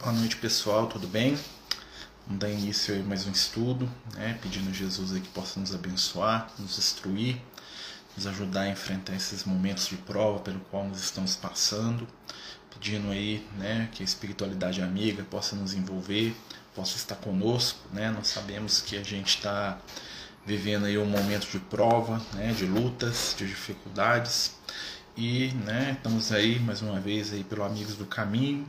Boa noite, pessoal, tudo bem? Vamos dar início a mais um estudo, né? pedindo a Jesus aí que possa nos abençoar, nos instruir, nos ajudar a enfrentar esses momentos de prova pelo qual nós estamos passando, pedindo aí né, que a espiritualidade amiga possa nos envolver, possa estar conosco. Né? Nós sabemos que a gente está vivendo aí um momento de prova, né, de lutas, de dificuldades, e né, estamos aí mais uma vez aí pelo Amigos do Caminho,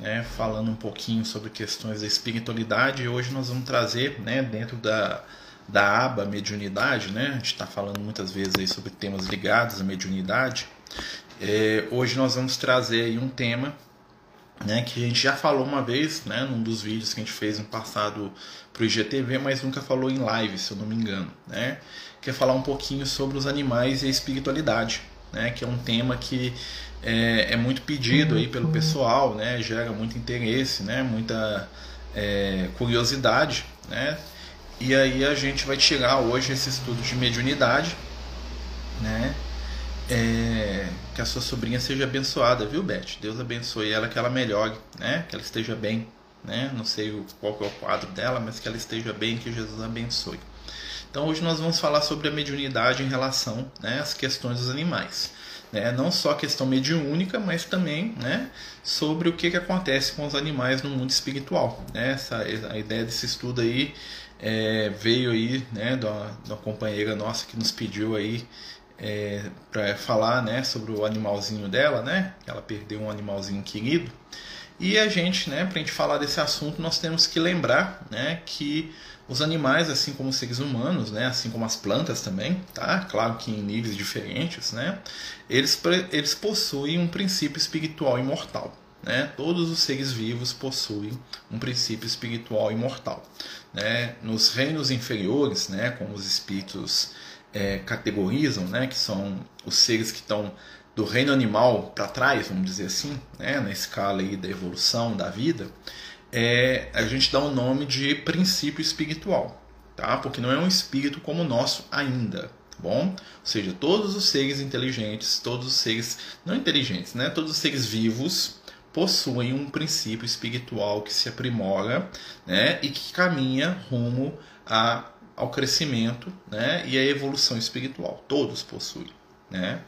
né, falando um pouquinho sobre questões da espiritualidade. E hoje nós vamos trazer, né, dentro da, da aba mediunidade, né, a gente está falando muitas vezes aí sobre temas ligados à mediunidade. É, hoje nós vamos trazer aí um tema né, que a gente já falou uma vez, né, num dos vídeos que a gente fez no passado para o IGTV, mas nunca falou em live, se eu não me engano, né, que é falar um pouquinho sobre os animais e a espiritualidade, né, que é um tema que é, é muito pedido aí pelo pessoal, né, gera muito interesse, né, muita é, curiosidade, né, e aí a gente vai tirar hoje esse estudo de mediunidade, né, é, que a sua sobrinha seja abençoada, viu, Beth? Deus abençoe ela, que ela melhore, né, que ela esteja bem, né, não sei qual é o quadro dela, mas que ela esteja bem, que Jesus abençoe. Então hoje nós vamos falar sobre a mediunidade em relação né, às questões dos animais. Né? Não só a questão mediúnica, mas também né, sobre o que, que acontece com os animais no mundo espiritual. Né? Essa, a ideia desse estudo aí é, veio aí né, da, da companheira nossa que nos pediu aí é, para falar né, sobre o animalzinho dela, né? Ela perdeu um animalzinho querido. E a gente, né, para a gente falar desse assunto, nós temos que lembrar né, que os animais, assim como os seres humanos, né, assim como as plantas também, tá? Claro que em níveis diferentes, né? Eles, eles possuem um princípio espiritual imortal. Né? Todos os seres vivos possuem um princípio espiritual imortal. Né? Nos reinos inferiores, né, como os espíritos é, categorizam, né, que são os seres que estão do reino animal para trás, vamos dizer assim, né, na escala aí da evolução da vida, é, a gente dá o nome de princípio espiritual, tá? Porque não é um espírito como o nosso ainda, tá bom? Ou seja, todos os seres inteligentes, todos os seres não inteligentes, né? Todos os seres vivos possuem um princípio espiritual que se aprimora, né? E que caminha rumo a, ao crescimento, né? E à evolução espiritual. Todos possuem, né?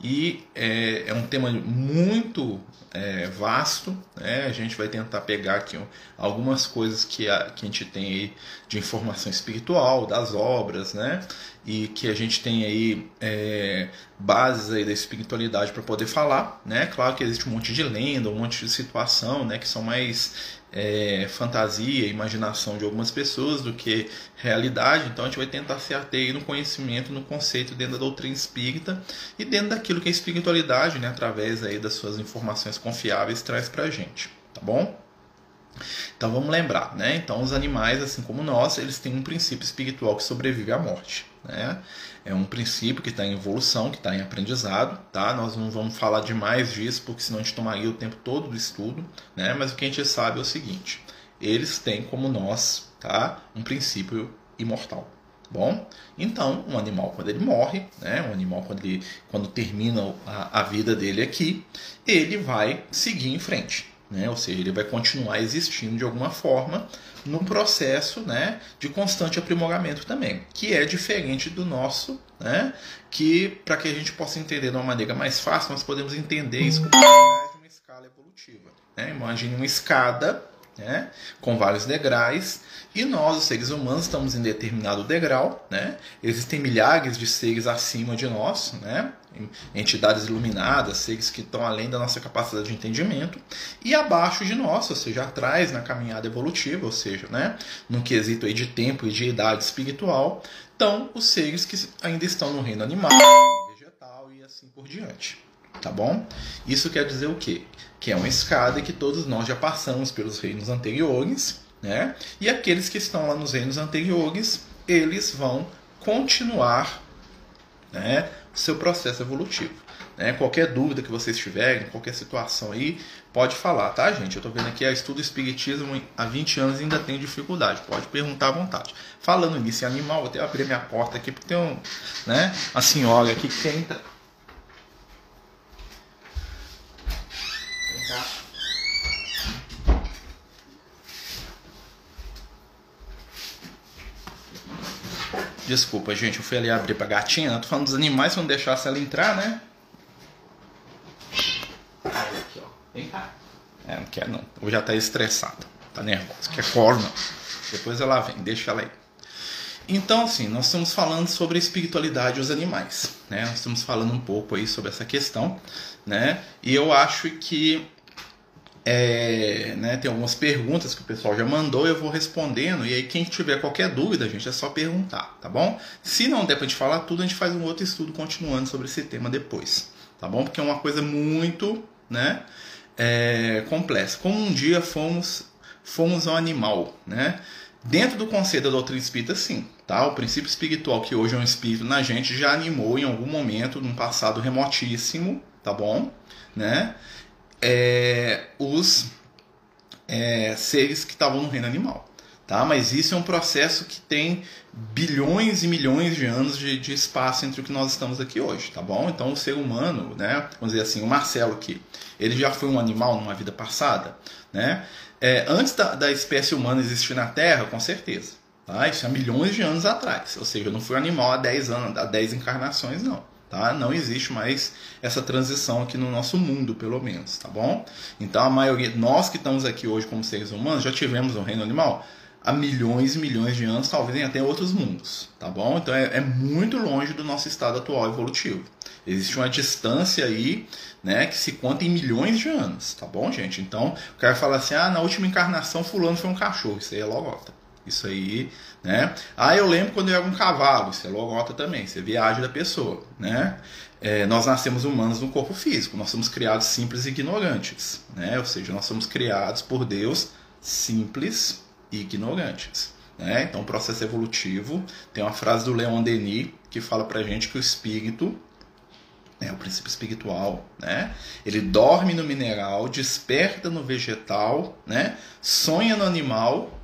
E é, é um tema muito é, vasto, né? a gente vai tentar pegar aqui algumas coisas que a, que a gente tem aí de informação espiritual, das obras, né? e que a gente tem aí é, bases aí da espiritualidade para poder falar. Né? Claro que existe um monte de lenda, um monte de situação né? que são mais é, fantasia, imaginação de algumas pessoas do que realidade. Então a gente vai tentar se ater no conhecimento, no conceito dentro da doutrina espírita e dentro daquilo que a espiritualidade, né, através aí das suas informações confiáveis, traz para a gente, tá bom? Então vamos lembrar, né? Então os animais, assim como nós, eles têm um princípio espiritual que sobrevive à morte, né? É um princípio que está em evolução, que está em aprendizado, tá? Nós não vamos falar demais disso, porque senão a gente tomaria o tempo todo do estudo, né? Mas o que a gente sabe é o seguinte: eles têm como nós, tá? Um princípio imortal. Bom, então um animal quando ele morre, né, um animal quando ele quando termina a, a vida dele aqui, ele vai seguir em frente, né? Ou seja, ele vai continuar existindo de alguma forma num processo né, de constante aprimoramento também, que é diferente do nosso, né, que para que a gente possa entender de uma maneira mais fácil, nós podemos entender isso como uma escala evolutiva. Né? Imagine uma escada né, com vários degraus, e nós, os seres humanos, estamos em determinado degrau. Né? Existem milhares de seres acima de nós, né? entidades iluminadas, seres que estão além da nossa capacidade de entendimento, e abaixo de nós, ou seja, atrás na caminhada evolutiva, ou seja, né, no quesito aí de tempo e de idade espiritual, estão os seres que ainda estão no reino animal, vegetal e assim por diante. Tá bom? Isso quer dizer o quê? Que é uma escada que todos nós já passamos pelos reinos anteriores, né? E aqueles que estão lá nos reinos anteriores, eles vão continuar né, o seu processo evolutivo. Né? Qualquer dúvida que vocês tiverem, qualquer situação aí, pode falar, tá, gente? Eu estou vendo aqui, a estudo espiritismo há 20 anos ainda tem dificuldade, pode perguntar à vontade. Falando nisso em animal, vou até abrir minha porta aqui, porque tem um, né, a senhora aqui que tenta. cá. Desculpa, gente, eu fui ali abrir pra gatinha. Eu tô falando dos animais, se não deixasse ela entrar, né? Aí, aqui, ó. Vem cá. É, não quer não. Ou já tá estressada. Tá nervosa. Quer corno. Depois ela vem, deixa ela aí. Então, assim, nós estamos falando sobre a espiritualidade dos animais, né? Nós estamos falando um pouco aí sobre essa questão, né? E eu acho que é, né, tem algumas perguntas que o pessoal já mandou, eu vou respondendo, e aí quem tiver qualquer dúvida, gente, é só perguntar, tá bom? Se não der pra gente falar tudo, a gente faz um outro estudo continuando sobre esse tema depois, tá bom? Porque é uma coisa muito, né, é, complexa. Como um dia fomos, fomos um animal, né? Dentro do conceito da doutrina espírita, sim. Tá? O princípio espiritual, que hoje é um espírito na gente, já animou em algum momento, num passado remotíssimo, tá bom? Né? É, os é, seres que estavam no reino animal. Tá? Mas isso é um processo que tem bilhões e milhões de anos de, de, espaço entre o que nós estamos aqui hoje, tá bom? Então o ser humano, né, vamos dizer assim, o Marcelo aqui, ele já foi um animal numa vida passada, né? É, antes da, da espécie humana existir na Terra, com certeza. Tá? Isso há milhões de anos atrás. Ou seja, não fui um animal há 10 anos, há 10 encarnações, não. Tá? Não existe mais essa transição aqui no nosso mundo, pelo menos, tá bom? Então a maioria, nós que estamos aqui hoje como seres humanos, já tivemos um reino animal há milhões e milhões de anos, talvez em até outros mundos, tá bom? Então é, é muito longe do nosso estado atual evolutivo. Existe uma distância aí, né, que se conta em milhões de anos, tá bom, gente? Então, o cara fala assim: "Ah, na última encarnação fulano foi um cachorro". Isso aí é logota. Isso aí, né? Ah, eu lembro quando eu era um cavalo. Isso é logota também. Isso é viagem da pessoa, né? É, nós nascemos humanos no corpo físico. Nós somos criados simples e ignorantes, né? Ou seja, nós somos criados por Deus simples e ignorantes. Né? Então, processo evolutivo. Tem uma frase do Leon Denis que fala pra gente que o espírito né, o princípio espiritual, né? Ele dorme no mineral, desperta no vegetal, né? Sonha no animal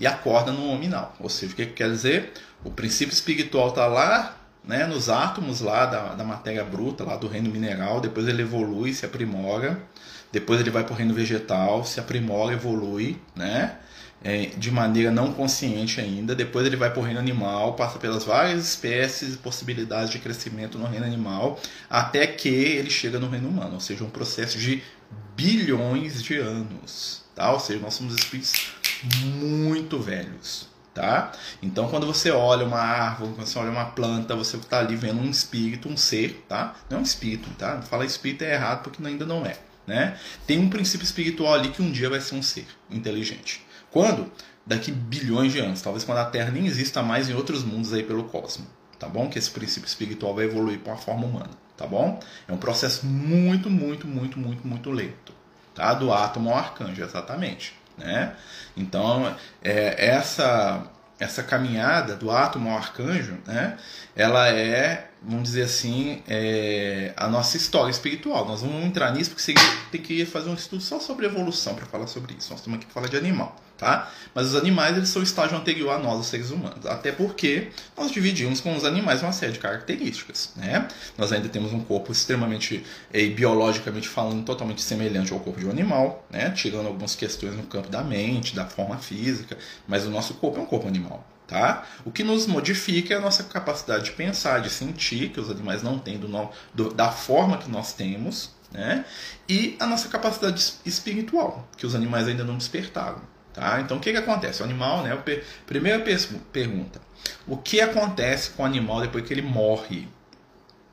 e acorda no nominal. Ou seja, o que, que quer dizer? O princípio espiritual está lá, né? Nos átomos lá da, da matéria bruta, lá do reino mineral. Depois ele evolui, se aprimora. Depois ele vai para o reino vegetal, se aprimora, evolui, né? é, de maneira não consciente ainda. Depois ele vai para o reino animal, passa pelas várias espécies e possibilidades de crescimento no reino animal, até que ele chega no reino humano, ou seja, um processo de bilhões de anos. Tá? Ou seja, nós somos espíritos muito velhos. Tá? Então, quando você olha uma árvore, quando você olha uma planta, você está ali vendo um espírito, um ser, tá? Não é um espírito, tá? Falar espírito é errado porque ainda não é, né? Tem um princípio espiritual ali que um dia vai ser um ser inteligente. Quando? Daqui bilhões de anos, talvez quando a Terra nem exista mais em outros mundos aí pelo cosmos, tá bom? Que esse princípio espiritual vai evoluir para uma forma humana, tá bom? É um processo muito, muito, muito, muito, muito lento, tá? Do átomo ao arcanjo, exatamente, né? Então, é, essa essa caminhada do átomo ao arcanjo, né? Ela é vamos dizer assim, é, a nossa história espiritual. Nós vamos entrar nisso porque tem que fazer um estudo só sobre evolução para falar sobre isso. Nós estamos aqui para falar de animal, tá? Mas os animais eles são o estágio anterior a nós, os seres humanos. Até porque nós dividimos com os animais uma série de características, né? Nós ainda temos um corpo extremamente, é, biologicamente falando, totalmente semelhante ao corpo de um animal, né? Tirando algumas questões no campo da mente, da forma física, mas o nosso corpo é um corpo animal. Tá? O que nos modifica é a nossa capacidade de pensar, de sentir, que os animais não têm do, do, da forma que nós temos, né? e a nossa capacidade espiritual, que os animais ainda não despertaram. Tá? Então o que, que acontece? O animal, né? Primeira pergunta: o que acontece com o animal depois que ele morre?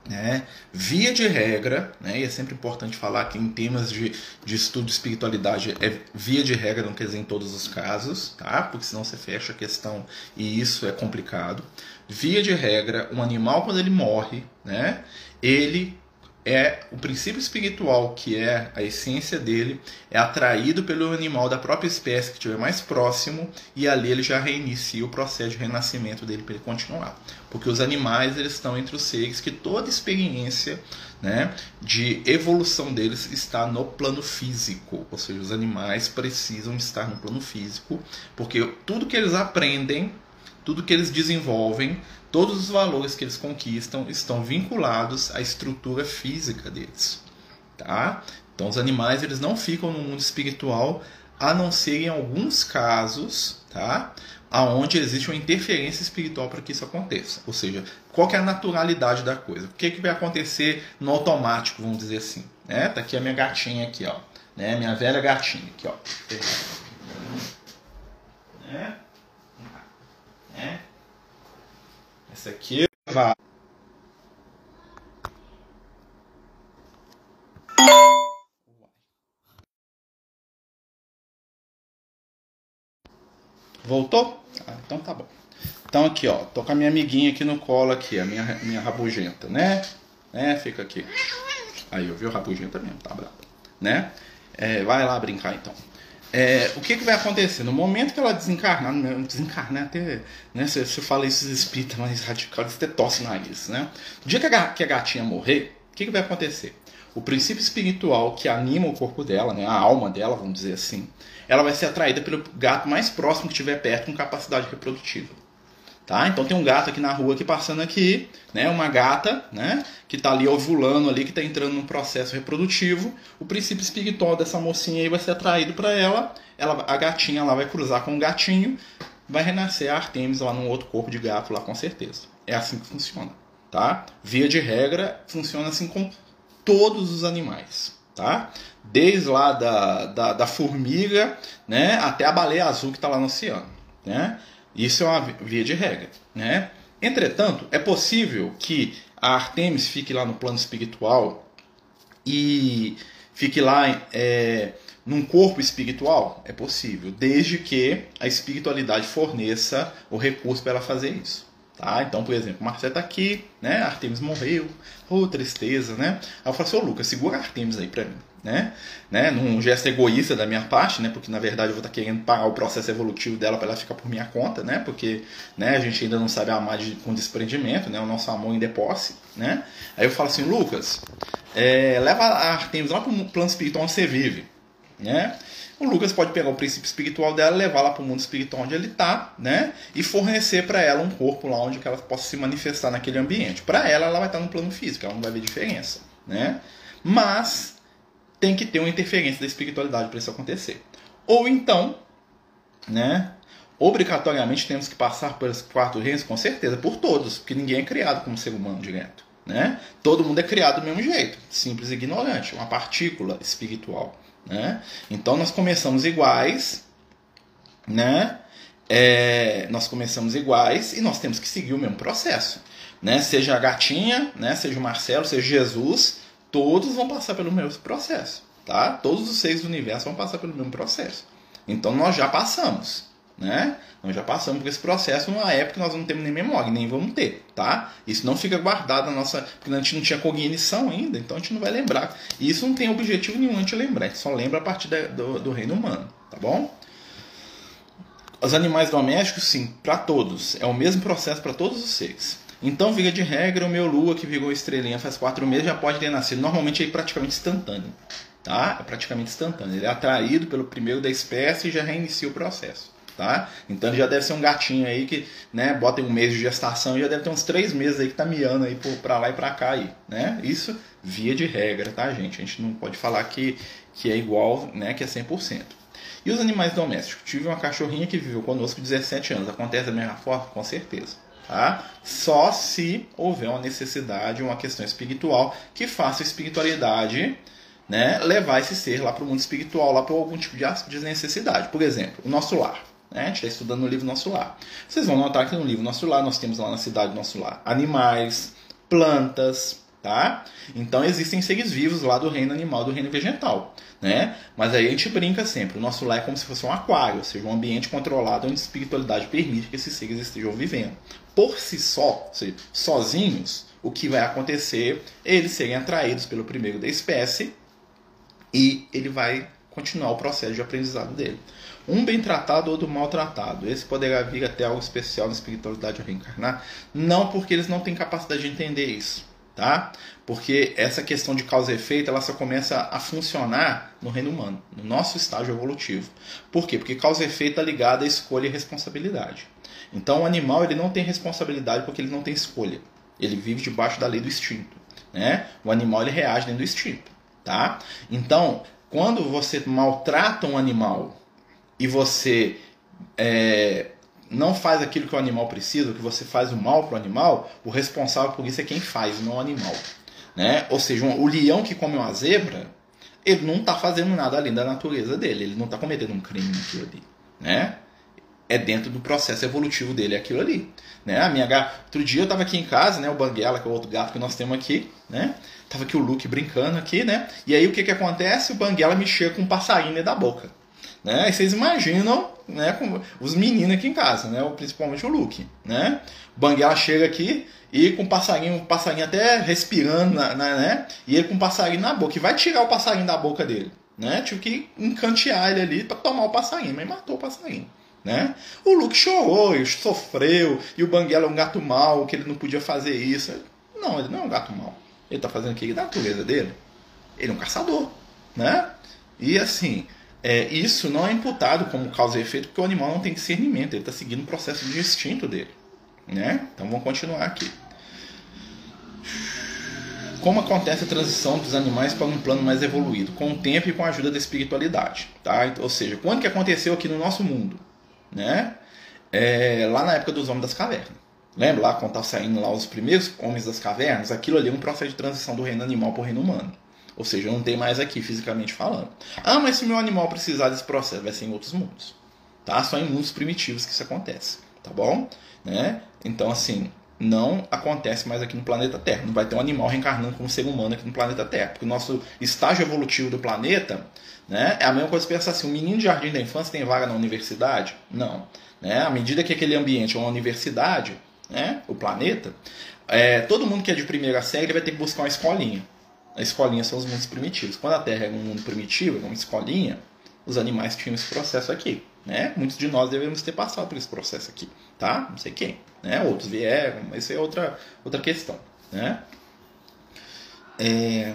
Né? Via de regra, né? e é sempre importante falar que em temas de, de estudo de espiritualidade, é via de regra, não quer dizer em todos os casos, tá? porque senão você fecha a questão e isso é complicado. Via de regra, um animal, quando ele morre, né? ele é o princípio espiritual, que é a essência dele, é atraído pelo animal da própria espécie que estiver mais próximo e ali ele já reinicia o processo de renascimento dele para ele continuar. Porque os animais eles estão entre os seres que toda experiência né, de evolução deles está no plano físico, ou seja, os animais precisam estar no plano físico, porque tudo que eles aprendem, tudo que eles desenvolvem Todos os valores que eles conquistam estão vinculados à estrutura física deles, tá? Então os animais eles não ficam no mundo espiritual a não ser em alguns casos, tá? aonde existe uma interferência espiritual para que isso aconteça. Ou seja, qual é a naturalidade da coisa? O que, que vai acontecer no automático, vamos dizer assim? Né? Tá aqui a minha gatinha aqui, ó. Né? Minha velha gatinha aqui, ó. Né? Né? Essa aqui vai Voltou? Ah, então tá bom. Então aqui, ó, tô com a minha amiguinha aqui no colo aqui, a minha, minha rabugenta, né? né? Fica aqui. Aí, eu vi o rabugenta mesmo, tá bravo. Né? É, vai lá brincar então. É, o que, que vai acontecer? No momento que ela desencarnar, desencarnar até, né? Se você fala isso espírita mais radical, você tosse no nariz, né? No dia que a, que a gatinha morrer, o que, que vai acontecer? O princípio espiritual que anima o corpo dela, né? A alma dela, vamos dizer assim, ela vai ser atraída pelo gato mais próximo que estiver perto com capacidade reprodutiva. Tá? Então tem um gato aqui na rua aqui passando aqui, né? Uma gata, né? Que está ali ovulando ali, que está entrando num processo reprodutivo. O princípio espiritual dessa mocinha aí vai ser atraído para ela. ela. A gatinha lá vai cruzar com o gatinho, vai renascer a Artemis lá num outro corpo de gato lá com certeza. É assim que funciona, tá? Via de regra, funciona assim com todos os animais tá? Desde lá da, da, da formiga, né, até a baleia azul que está lá no oceano, né? Isso é uma via de regra, né? Entretanto, é possível que a Artemis fique lá no plano espiritual e fique lá é, num corpo espiritual? É possível, desde que a espiritualidade forneça o recurso para ela fazer isso. Tá? Então, por exemplo, Marcelo tá aqui, né? Artemis morreu, oh, tristeza, né? Aí eu falo assim, ô Lucas, segura Artemis aí pra mim, né? né? Num gesto egoísta da minha parte, né? Porque na verdade eu vou estar tá querendo parar o processo evolutivo dela para ela ficar por minha conta, né? Porque né, a gente ainda não sabe amar de, com desprendimento, né? O nosso amor ainda é posse, né? Aí eu falo assim, Lucas, é, leva a Artemis lá pro plano espiritual onde você vive, né? O Lucas pode pegar o princípio espiritual dela, levar lá para o mundo espiritual onde ele está, né? E fornecer para ela um corpo lá onde ela possa se manifestar naquele ambiente. Para ela, ela vai estar no plano físico, ela não vai ver diferença, né? Mas tem que ter uma interferência da espiritualidade para isso acontecer. Ou então, né? Obrigatoriamente temos que passar pelos quatro reinos, com certeza, por todos, porque ninguém é criado como ser humano direto. Né? Todo mundo é criado do mesmo jeito, simples e ignorante, uma partícula espiritual. Né? Então nós começamos iguais, né? É, nós começamos iguais e nós temos que seguir o mesmo processo. Né? Seja a gatinha, né? seja o Marcelo, seja Jesus, todos vão passar pelo mesmo processo. Tá? Todos os seres do universo vão passar pelo mesmo processo. Então nós já passamos né? Nós já passamos por esse processo numa época que nós não temos nem memória, nem vamos ter, tá? Isso não fica guardado na nossa. Porque a gente não tinha cognição ainda, então a gente não vai lembrar. E isso não tem objetivo nenhum a gente lembrar, a gente só lembra a partir da, do, do reino humano, tá bom? Os animais domésticos, sim, para todos. É o mesmo processo para todos os seres. Então, vira de regra, o meu lua que virou estrelinha faz quatro meses já pode ter nascido. Normalmente é praticamente instantâneo. Tá? É praticamente instantâneo. Ele é atraído pelo primeiro da espécie e já reinicia o processo tá? Então ele já deve ser um gatinho aí que, né, bota um mês de gestação e já deve ter uns três meses aí que tá miando aí para lá e para cá aí, né? Isso via de regra, tá, gente? A gente não pode falar que, que é igual, né, que é 100%. E os animais domésticos? Tive uma cachorrinha que viveu conosco 17 anos. Acontece da mesma forma? Com certeza. Tá? Só se houver uma necessidade, uma questão espiritual que faça a espiritualidade né, levar esse ser lá para o mundo espiritual, lá por algum tipo de necessidade. Por exemplo, o nosso lar. Né? A gente está estudando no livro Nosso Lar. Vocês vão notar que no livro Nosso Lar nós temos lá na cidade Nosso Lar animais, plantas, tá? Então existem seres vivos lá do reino animal, do reino vegetal, né? Mas aí a gente brinca sempre, o nosso lar é como se fosse um aquário, ou seja, um ambiente controlado onde a espiritualidade permite que esses seres estejam vivendo. Por si só, ou seja, sozinhos, o que vai acontecer eles serem atraídos pelo primeiro da espécie e ele vai continuar o processo de aprendizado dele. Um bem tratado, outro mal tratado. Esse poderá vir até algo especial na espiritualidade reencarnar. Não porque eles não têm capacidade de entender isso, tá? Porque essa questão de causa e efeito, ela só começa a funcionar no reino humano, no nosso estágio evolutivo. Por quê? Porque causa e efeito está ligada à escolha e responsabilidade. Então o animal ele não tem responsabilidade porque ele não tem escolha. Ele vive debaixo da lei do instinto. Né? O animal ele reage dentro do instinto. Tá? Então, quando você maltrata um animal e você é, não faz aquilo que o animal precisa, que você faz o mal para o animal, o responsável por isso é quem faz, não o animal. Né? Ou seja, um, o leão que come uma zebra, ele não está fazendo nada além da natureza dele, ele não está cometendo um crime naquilo ali. Né? É dentro do processo evolutivo dele aquilo ali. Né? A minha gata, outro dia eu estava aqui em casa, né? o Banguela, que é o outro gato que nós temos aqui, né? Tava aqui o Luke brincando aqui, né? E aí o que que acontece? O Banguela me chega com um passarinho da boca. Né? Aí vocês imaginam né, com os meninos aqui em casa, né? principalmente o Luke. Né? Banguela chega aqui e com o passarinho, o passarinho até respirando, na, na, né? E ele com o passarinho na boca. E vai tirar o passarinho da boca dele. Né? Tive que encantear ele ali para tomar o passarinho, mas matou o passarinho. Né? O Luke chorou, e sofreu, e o Banguela é um gato mau, que ele não podia fazer isso. Não, ele não é um gato mau. Ele está fazendo aquilo da natureza dele. Ele é um caçador. Né? E assim, é, isso não é imputado como causa e efeito, porque o animal não tem discernimento, ele está seguindo o processo de instinto dele. Né? Então vamos continuar aqui. Como acontece a transição dos animais para um plano mais evoluído? Com o tempo e com a ajuda da espiritualidade. Tá? Ou seja, quando que aconteceu aqui no nosso mundo? Né? É, lá na época dos homens das cavernas. Lembra lá quando estavam saindo lá os primeiros homens das cavernas? Aquilo ali é um processo de transição do reino animal para o reino humano. Ou seja, não tem mais aqui fisicamente falando. Ah, mas se meu animal precisar desse processo, vai ser em outros mundos. Tá? Só em mundos primitivos que isso acontece. Tá bom? Né? Então, assim, não acontece mais aqui no planeta Terra. Não vai ter um animal reencarnando como ser humano aqui no planeta Terra. Porque o nosso estágio evolutivo do planeta né, é a mesma coisa que pensar assim: um menino de jardim da infância tem vaga na universidade? Não. Né? À medida que aquele ambiente é uma universidade, né, o planeta, é, todo mundo que é de primeira série vai ter que buscar uma escolinha. A escolinha são os mundos primitivos. Quando a Terra era um mundo primitivo, uma escolinha, os animais tinham esse processo aqui. Né? Muitos de nós devemos ter passado por esse processo aqui, tá? Não sei quem, né? Outros vieram, mas isso é outra, outra questão, né? É...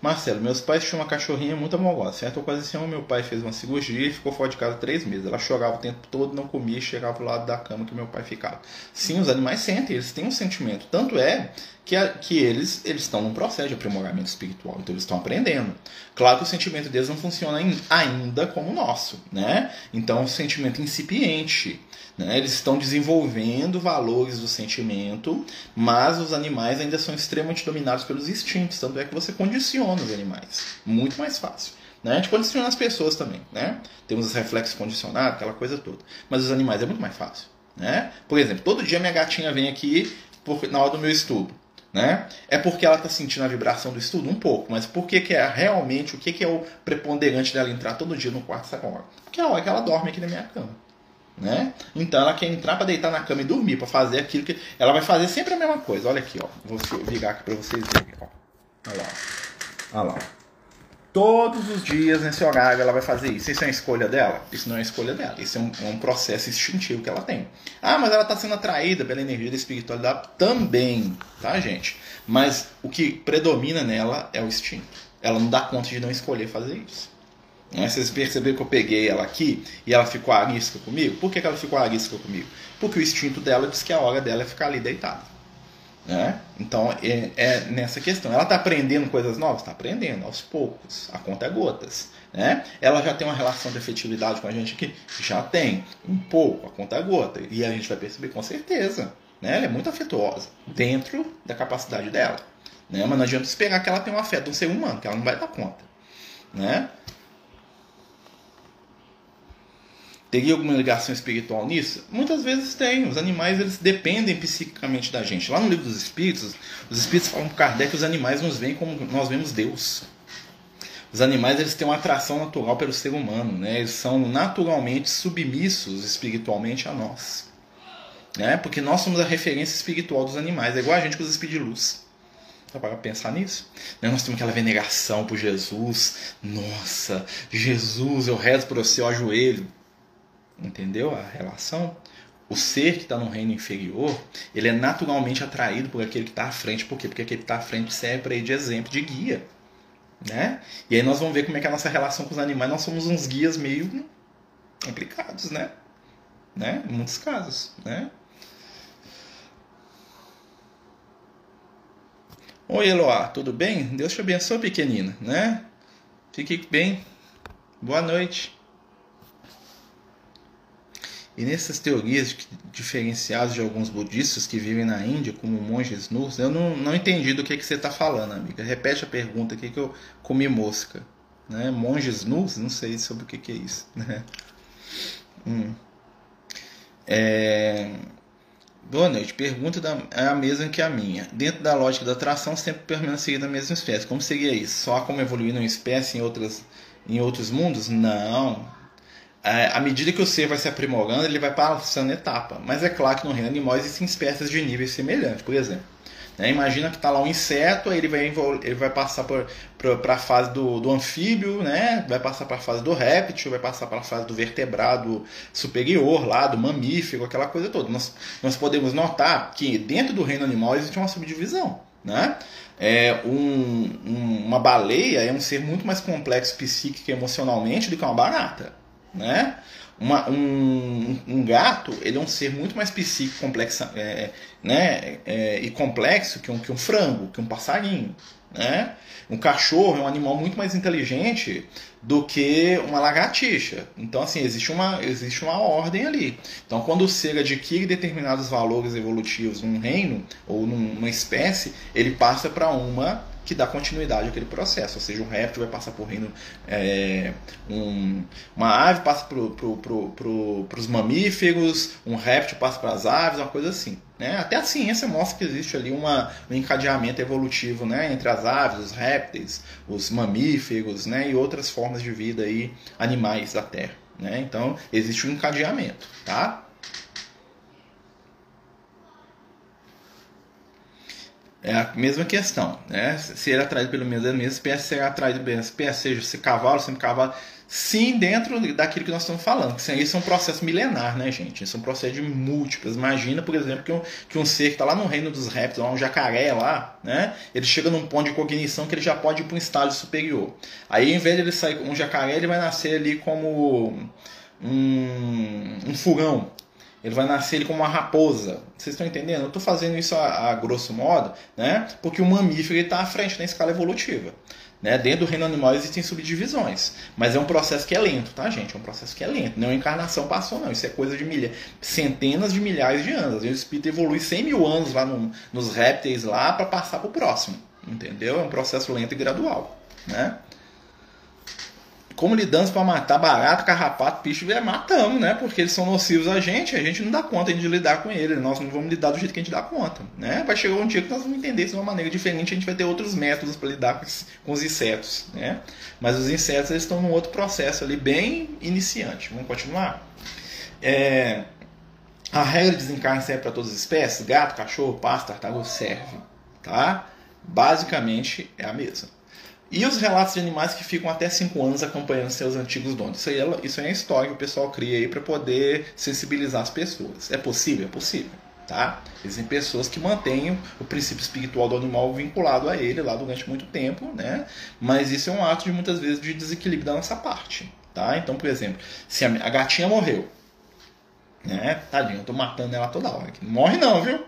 Marcelo, meus pais tinham uma cachorrinha muito amorosa. Certa ocasião, meu pai fez uma cirurgia e ficou fora de casa três meses. Ela chorava o tempo todo, não comia e chegava ao lado da cama que meu pai ficava. Sim, os animais sentem, eles têm um sentimento. Tanto é que, a, que eles, eles estão num processo de aprimoramento espiritual, então eles estão aprendendo. Claro que o sentimento deles não funciona ainda como o nosso, né? Então, é um sentimento incipiente. Né? Eles estão desenvolvendo valores do sentimento, mas os animais ainda são extremamente dominados pelos instintos, tanto é que você condiciona os animais. Muito mais fácil. Né? A gente condiciona as pessoas também. Né? Temos os reflexos condicionados, aquela coisa toda. Mas os animais é muito mais fácil. Né? Por exemplo, todo dia minha gatinha vem aqui na hora do meu estudo. Né? É porque ela está sentindo a vibração do estudo? Um pouco, mas por que, que é realmente, o que, que é o preponderante dela entrar todo dia no quarto essa hora? Porque é a hora que ela dorme aqui na minha cama. Né? Então ela quer entrar para deitar na cama e dormir, para fazer aquilo que. Ela vai fazer sempre a mesma coisa. Olha aqui, ó. Vou virar aqui para vocês verem. Ó. Olha lá. Olha lá. Todos os dias nesse horário ela vai fazer isso. Isso é uma escolha dela? Isso não é uma escolha dela. Isso é um, é um processo instintivo que ela tem. Ah, mas ela está sendo atraída pela energia da espiritualidade também, tá, gente? Mas o que predomina nela é o instinto. Ela não dá conta de não escolher fazer isso. Né? Vocês perceberam que eu peguei ela aqui e ela ficou arisca comigo? Por que, que ela ficou arisca comigo? Porque o instinto dela diz que a hora dela é ficar ali deitada. Né? Então é, é, nessa questão. Ela está aprendendo coisas novas? Está aprendendo, aos poucos. A conta é gotas. Né? Ela já tem uma relação de efetividade com a gente aqui? Já tem. Um pouco, a conta é gota. E a gente vai perceber com certeza. Né? Ela é muito afetuosa, dentro da capacidade dela. Né? Mas não adianta esperar que ela tenha um afeto de um ser humano, que ela não vai dar conta. Né? Teria alguma ligação espiritual nisso? Muitas vezes tem. Os animais eles dependem psicicamente da gente. Lá no livro dos Espíritos, os Espíritos falam para Kardec que os animais nos veem como nós vemos Deus. Os animais eles têm uma atração natural pelo ser humano, né? Eles são naturalmente submissos espiritualmente a nós, né? Porque nós somos a referência espiritual dos animais. É igual a gente com os espíritos de luz. Dá para pensar nisso? Né? Nós temos aquela veneração por Jesus. Nossa, Jesus, eu rezo por você, eu ajoelho. Entendeu a relação? O ser que está no reino inferior, ele é naturalmente atraído por aquele que está à frente. Por quê? Porque aquele que está à frente serve para ele de exemplo, de guia. Né? E aí nós vamos ver como é que é a nossa relação com os animais. Nós somos uns guias meio complicados, né? né? Em muitos casos, né? Oi, Eloá, tudo bem? Deus te abençoe, pequenina, né? Fique bem. Boa noite. E nessas teorias diferenciadas de alguns budistas que vivem na Índia, como monges nus, eu não, não entendi do que, que você está falando, amiga. Repete a pergunta, o que, eu comi mosca? Né? Monges nus? Não sei sobre o que, que é isso. Né? Hum. É... Boa noite. Pergunta da, é a mesma que a minha. Dentro da lógica da atração, sempre permaneceria na mesma espécie. Como seria isso? Só como evoluir uma espécie em, outras, em outros mundos? Não. É, à medida que o ser vai se aprimorando, ele vai passando etapa. Mas é claro que no reino animal existem espécies de níveis semelhantes. Por exemplo, né? Imagina que está lá um inseto, aí ele vai, ele vai passar para a fase do, do anfíbio, né? vai passar para a fase do réptil, vai passar para a fase do vertebrado superior, lá, do mamífero, aquela coisa toda. Nós, nós podemos notar que dentro do reino animal existe uma subdivisão. Né? É um, um, uma baleia é um ser muito mais complexo psíquico e emocionalmente do que uma barata. Né? Uma, um, um, gato ele é um ser muito mais psíquico complexo, é, né, é, e complexo que um, que um frango, que um passarinho. Né? Um cachorro é um animal muito mais inteligente do que uma lagartixa. Então, assim, existe uma, existe uma ordem ali. Então, quando o ser adquire determinados valores evolutivos num reino ou numa espécie, ele passa para uma que dá continuidade àquele processo. Ou seja, um réptil vai passar por reino. É, um, uma ave passa para pro, pro, pro, os mamíferos, um réptil passa para as aves, uma coisa assim. Né? Até a ciência mostra que existe ali uma, um encadeamento evolutivo né? entre as aves, os répteis, os mamíferos né? e outras formas de vida aí, animais da Terra. Né? Então, existe um encadeamento. Tá? É a mesma questão, né? Se ele é atraído pelo menos da mesma espécie, será atraído pela espécie, seja se cavalo, sempre cavalo. Sim, dentro daquilo que nós estamos falando. Isso é um processo milenar, né, gente? Isso é um processo de múltiplas. Imagina, por exemplo, que um, que um ser que está lá no reino dos répteis, um jacaré lá, né? Ele chega num ponto de cognição que ele já pode ir para um estágio superior. Aí, em vez de ele sair um jacaré, ele vai nascer ali como um, um furão, ele vai nascer ele como uma raposa. Vocês estão entendendo? Eu estou fazendo isso a, a, grosso modo, né? Porque o mamífero está à frente na escala evolutiva. Né? Dentro do reino animal existem subdivisões, mas é um processo que é lento, tá, gente? É um processo que é lento. Não é encarnação passou, não. Isso é coisa de milha... centenas de milhares de anos. Vezes o espírito evolui 100 mil anos lá no, nos répteis lá para passar para o próximo. Entendeu? É um processo lento e gradual, né? Como lidamos para matar barato, carrapato, bicho, é, matamos, né? Porque eles são nocivos a gente, a gente não dá conta de lidar com eles, nós não vamos lidar do jeito que a gente dá conta, né? Vai chegar um dia que nós vamos entender isso de uma maneira diferente, a gente vai ter outros métodos para lidar com os insetos, né? Mas os insetos eles estão num outro processo ali bem iniciante. Vamos continuar? É, a regra de desencarne serve para todas as espécies? Gato, cachorro, pasto, tartaruga serve, tá? Basicamente é a mesma. E os relatos de animais que ficam até 5 anos acompanhando seus antigos donos. Isso, aí é, isso é a história que o pessoal cria aí para poder sensibilizar as pessoas. É possível? É possível. Tá? Existem pessoas que mantêm o princípio espiritual do animal vinculado a ele lá durante muito tempo, né? mas isso é um ato de muitas vezes de desequilíbrio da nossa parte. Tá? Então, por exemplo, se a gatinha morreu, né? Tadinho, eu tô matando ela toda hora. Não morre não, viu?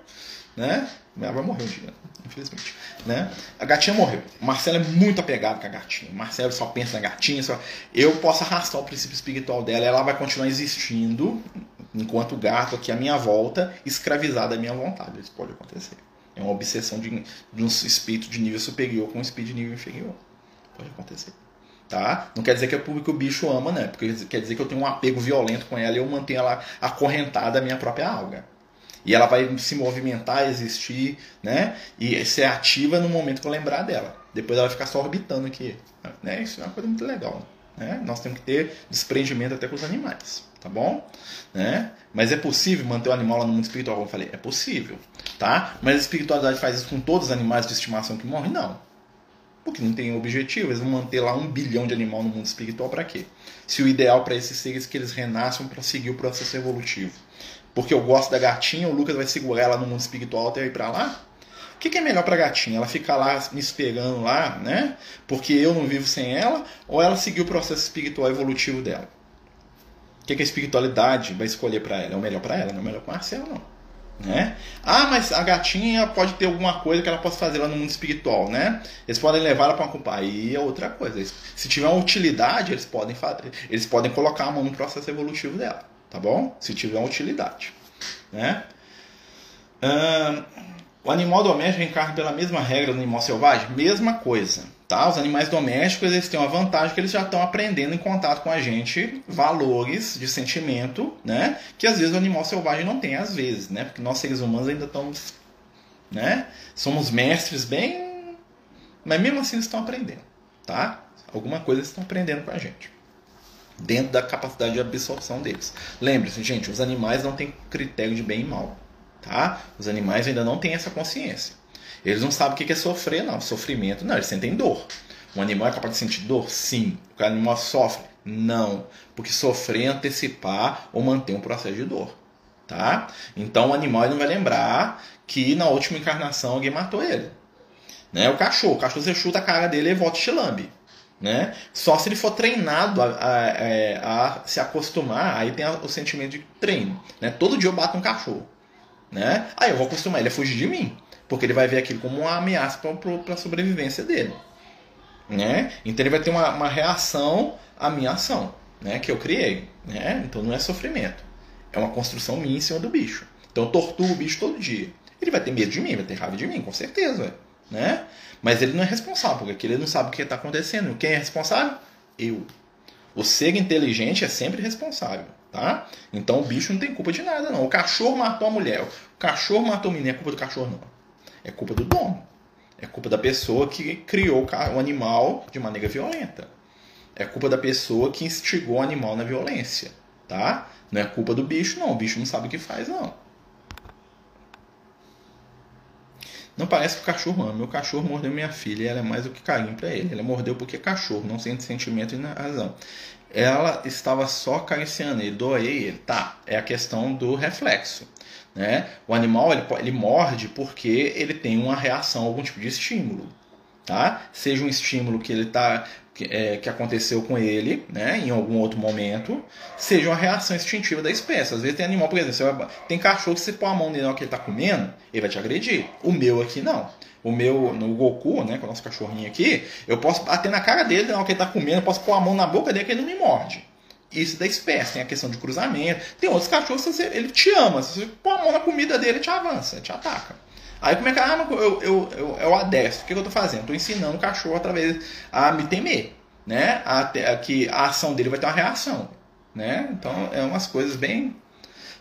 Né? Ela vai morrer um dia infelizmente. Né? A gatinha morreu. O Marcelo é muito apegado com a gatinha. O Marcelo só pensa na gatinha. Só... Eu posso arrastar o princípio espiritual dela. Ela vai continuar existindo enquanto gato aqui à minha volta, escravizada à minha vontade. Isso pode acontecer. É uma obsessão de, de um espírito de nível superior com um espírito de nível inferior. Pode acontecer. Tá? Não quer dizer que é público que o bicho ama, né? Porque quer dizer que eu tenho um apego violento com ela e eu mantenho ela acorrentada à minha própria alga. E ela vai se movimentar, existir, né? E ser ativa no momento que eu lembrar dela. Depois ela vai ficar só orbitando aqui. Né? Isso é uma coisa muito legal. Né? Nós temos que ter desprendimento até com os animais. Tá bom? Né? Mas é possível manter o animal lá no mundo espiritual, como eu falei? É possível. Tá? Mas a espiritualidade faz isso com todos os animais de estimação que morrem? Não. Porque não tem objetivo. Eles vão manter lá um bilhão de animal no mundo espiritual para quê? Se o ideal para esses seres é que eles renasçam para seguir o processo evolutivo porque eu gosto da gatinha, o Lucas vai segurar ela no mundo espiritual até ir para lá? O que, que é melhor para a gatinha? Ela ficar lá me esperando lá, né? Porque eu não vivo sem ela, ou ela seguir o processo espiritual evolutivo dela? O que, que a espiritualidade vai escolher para ela? É o melhor para ela, não é o melhor para Marcelo, não. Né? Ah, mas a gatinha pode ter alguma coisa que ela possa fazer lá no mundo espiritual, né? Eles podem levar ela para uma culpa. Aí é outra coisa. Se tiver uma utilidade, eles podem fazer, eles podem colocar a mão no processo evolutivo dela. Tá bom? Se tiver uma utilidade, né? O animal doméstico reencarna pela mesma regra do animal selvagem? Mesma coisa, tá? Os animais domésticos eles têm uma vantagem que eles já estão aprendendo em contato com a gente valores de sentimento, né? Que às vezes o animal selvagem não tem, às vezes, né? Porque nós seres humanos ainda estamos, né? Somos mestres bem, mas mesmo assim eles estão aprendendo, tá? Alguma coisa eles estão aprendendo com a gente dentro da capacidade de absorção deles. Lembre-se, gente, os animais não têm critério de bem e mal. Tá? Os animais ainda não têm essa consciência. Eles não sabem o que é sofrer, não. Sofrimento, não, eles sentem dor. Um animal é capaz de sentir dor? Sim. O animal sofre? Não. Porque sofrer é antecipar ou manter um processo de dor. Tá? Então o animal não vai lembrar que na última encarnação alguém matou ele. Né? O cachorro, o cachorro você chuta a cara dele e volta e te lambe. Né? Só se ele for treinado a, a, é, a, se acostumar, aí tem o sentimento de treino. Né? Todo dia eu bato um cachorro. Né? Aí eu vou acostumar ele a fugir de mim, porque ele vai ver aquilo como uma ameaça para a sobrevivência dele. Né? Então ele vai ter uma, uma reação à minha ação, né? que eu criei. Né? Então não é sofrimento, é uma construção minha em cima do bicho. Então eu torturo o bicho todo dia. Ele vai ter medo de mim, vai ter raiva de mim, com certeza. Né? Mas ele não é responsável, porque ele não sabe o que está acontecendo. Quem é responsável? Eu. O ser inteligente é sempre responsável tá? Então o bicho não tem culpa de nada, não. O cachorro matou a mulher, o cachorro matou o menino, é culpa do cachorro, não. É culpa do dono. É culpa da pessoa que criou o animal de maneira violenta. É culpa da pessoa que instigou o animal na violência, tá? Não é culpa do bicho, não. O bicho não sabe o que faz, não. Não parece que o cachorro ama. Meu cachorro mordeu minha filha e ela é mais do que carinho para ele. Ela mordeu porque é cachorro, não sente sentimento e razão ela estava só acariciando ele, doei ele. Tá, é a questão do reflexo. Né? O animal ele, ele morde porque ele tem uma reação algum tipo de estímulo. Tá? Seja um estímulo que ele tá que, é, que aconteceu com ele, né, em algum outro momento, seja uma reação instintiva da espécie. Às vezes tem animal, por exemplo, vai, tem cachorro que você põe a mão nele na hora que ele está comendo, ele vai te agredir. O meu aqui não o meu, no Goku, né, com o nosso cachorrinho aqui, eu posso bater na cara dele na hora que ele tá comendo, eu posso pôr a mão na boca dele que ele não me morde. Isso da espécie, tem a questão de cruzamento. Tem outros cachorros que ele te ama, se você pôr a mão na comida dele, ele te avança, ele te ataca. Aí como é que ah, eu, eu, eu, eu adestro? O que, que eu tô fazendo? Tô ensinando o cachorro através a me temer, né? A, a, que a ação dele vai ter uma reação, né? Então é umas coisas bem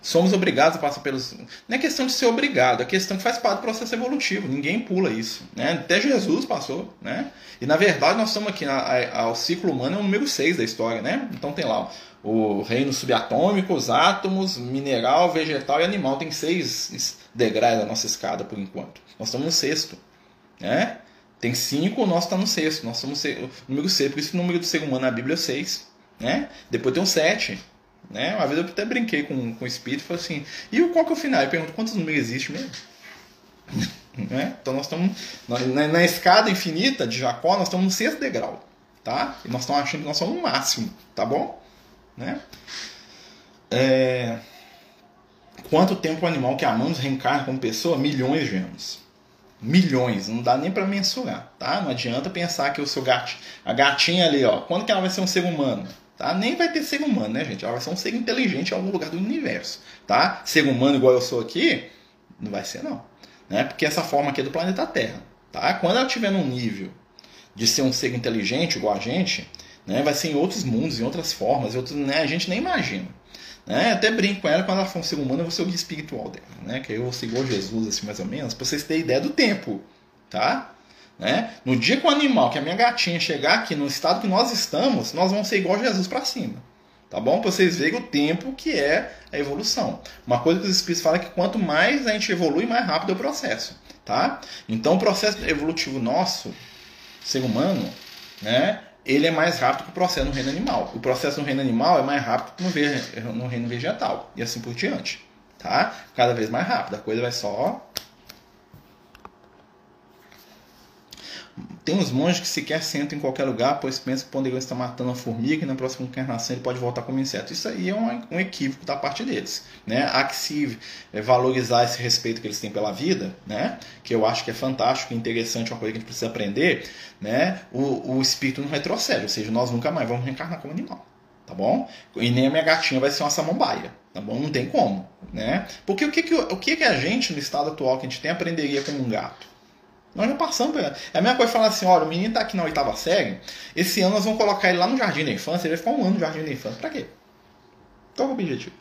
somos obrigados a passar pelos. Não é questão de ser obrigado, é questão que faz parte do processo evolutivo. Ninguém pula isso. Né? Até Jesus passou. Né? E na verdade nós estamos aqui ao ciclo humano, é o número 6 da história. Né? Então tem lá o reino subatômico, os átomos, mineral, vegetal e animal. Tem seis degraus da nossa escada por enquanto. Nós estamos no sexto. Né? Tem cinco, nós estamos no sexto. Nós somos o número 6. Por isso o número do ser humano na Bíblia é 6. Né? Depois tem um 7. Né? Uma vez eu até brinquei com, com o espírito e falei assim: e qual que é o final? Eu pergunto: quantos números existe mesmo? né? Então nós estamos na, na, escada infinita de Jacó, nós estamos no sexto degrau. Tá? E nós estamos achando que nós somos no máximo. Tá bom? Né? É... Quanto tempo o animal que amamos reencarna como pessoa? Milhões de anos. Milhões, não dá nem para mensurar, tá? Não adianta pensar que o seu gato, a gatinha ali, ó, quando que ela vai ser um ser humano? Tá? Nem vai ter ser humano, né, gente? Ela vai ser um ser inteligente em algum lugar do universo. Tá? Ser humano igual eu sou aqui, não vai ser, não. Né? Porque essa forma aqui é do planeta Terra. Tá? Quando ela estiver num nível de ser um ser inteligente igual a gente, né, vai ser em outros mundos, em outras formas, em outros, né, a gente nem imagina. Né? Até brinco com ela, quando ela for um ser humano, eu vou ser o guia espiritual dela. Né? Que eu vou ser igual Jesus, assim, mais ou menos, para vocês terem ideia do tempo. Tá? Né? No dia que o animal, que a minha gatinha chegar aqui no estado que nós estamos, nós vamos ser igual Jesus para cima. Tá bom? Para vocês verem o tempo que é a evolução. Uma coisa que os espíritos falam é que quanto mais a gente evolui, mais rápido é o processo. Tá? Então o processo evolutivo nosso, ser humano, né, ele é mais rápido que o processo no reino animal. O processo no reino animal é mais rápido que no, no reino vegetal. E assim por diante. Tá? Cada vez mais rápido. A coisa vai só Tem uns monges que sequer sentam em qualquer lugar, pois pensam que Ponderão está matando uma formiga e na próxima encarnação ele pode voltar como inseto. Isso aí é um, equívoco da parte deles. Né? Há que se é, valorizar esse respeito que eles têm pela vida, né? que eu acho que é fantástico, interessante, uma coisa que a gente precisa aprender. Né? O, o espírito não retrocede, ou seja, nós nunca mais vamos reencarnar como animal. tá bom? E nem a minha gatinha vai ser uma samambaia, tá bom? Não tem como, né? Porque o que que, o que que a gente, no estado atual que a gente tem, aprenderia com um gato? Nós já passamos. É a mesma coisa falar assim: olha, o menino tá aqui na oitava série, esse ano nós vamos colocar ele lá no jardim da infância, ele vai ficar um ano no jardim da infância. Pra quê? Qual é o objetivo?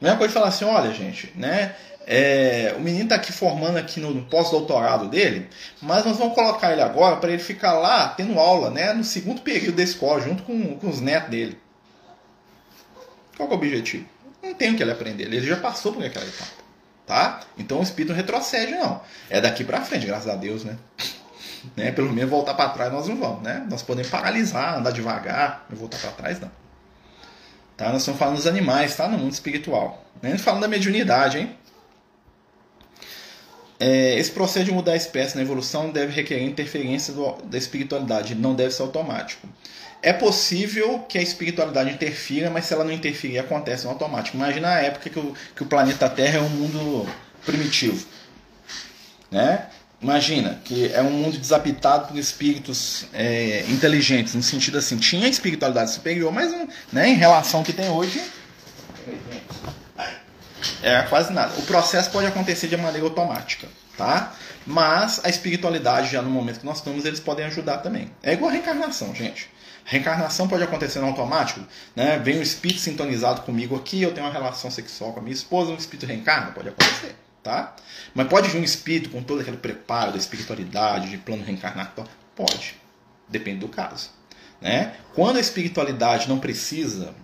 A mesma coisa falar assim: olha, gente, né? É, o menino está aqui formando aqui no, no pós-doutorado dele, mas nós vamos colocar ele agora para ele ficar lá tendo aula, né, no segundo período da escola, junto com, com os netos dele. Qual é o objetivo? Não tem o que ele aprender, ele já passou por aquela etapa, tá? Então o espírito não retrocede não, é daqui para frente, graças a Deus, né? né? Pelo menos voltar para trás nós não vamos, né? Nós podemos paralisar, andar devagar, não voltar para trás não. Tá? Nós estamos falando dos animais, tá? No mundo espiritual. Nem falando da mediunidade, hein? É, esse processo de mudar a espécie na evolução deve requerer interferência do, da espiritualidade, não deve ser automático. É possível que a espiritualidade interfira, mas se ela não interferir, acontece no automático. Imagina a época que o, que o planeta Terra é um mundo primitivo. Né? Imagina que é um mundo desabitado por espíritos é, inteligentes, no sentido assim, tinha espiritualidade superior, mas né, em relação ao que tem hoje, é quase nada. O processo pode acontecer de maneira automática, tá? Mas a espiritualidade, já no momento que nós estamos, eles podem ajudar também. É igual a reencarnação, gente. reencarnação pode acontecer no automático, né? Vem um espírito sintonizado comigo aqui, eu tenho uma relação sexual com a minha esposa, um espírito reencarna? Pode acontecer, tá? Mas pode vir um espírito com todo aquele preparo da espiritualidade, de plano reencarnatório? Pode. Depende do caso. Né? Quando a espiritualidade não precisa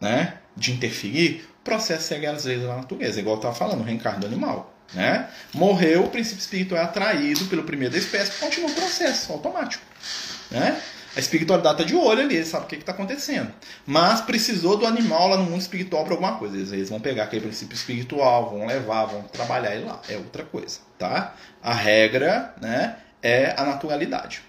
né, de interferir, processo segue as leis da natureza, igual eu estava falando, o reencarno do animal. Né? Morreu, o princípio espiritual é atraído pelo primeiro da espécie, continua o processo automático. Né? A espiritualidade está de olho ali, ele sabe o que está acontecendo. Mas precisou do animal lá no mundo espiritual para alguma coisa. Eles, eles vão pegar aquele princípio espiritual, vão levar, vão trabalhar ele lá. É outra coisa. Tá? A regra né, é a naturalidade.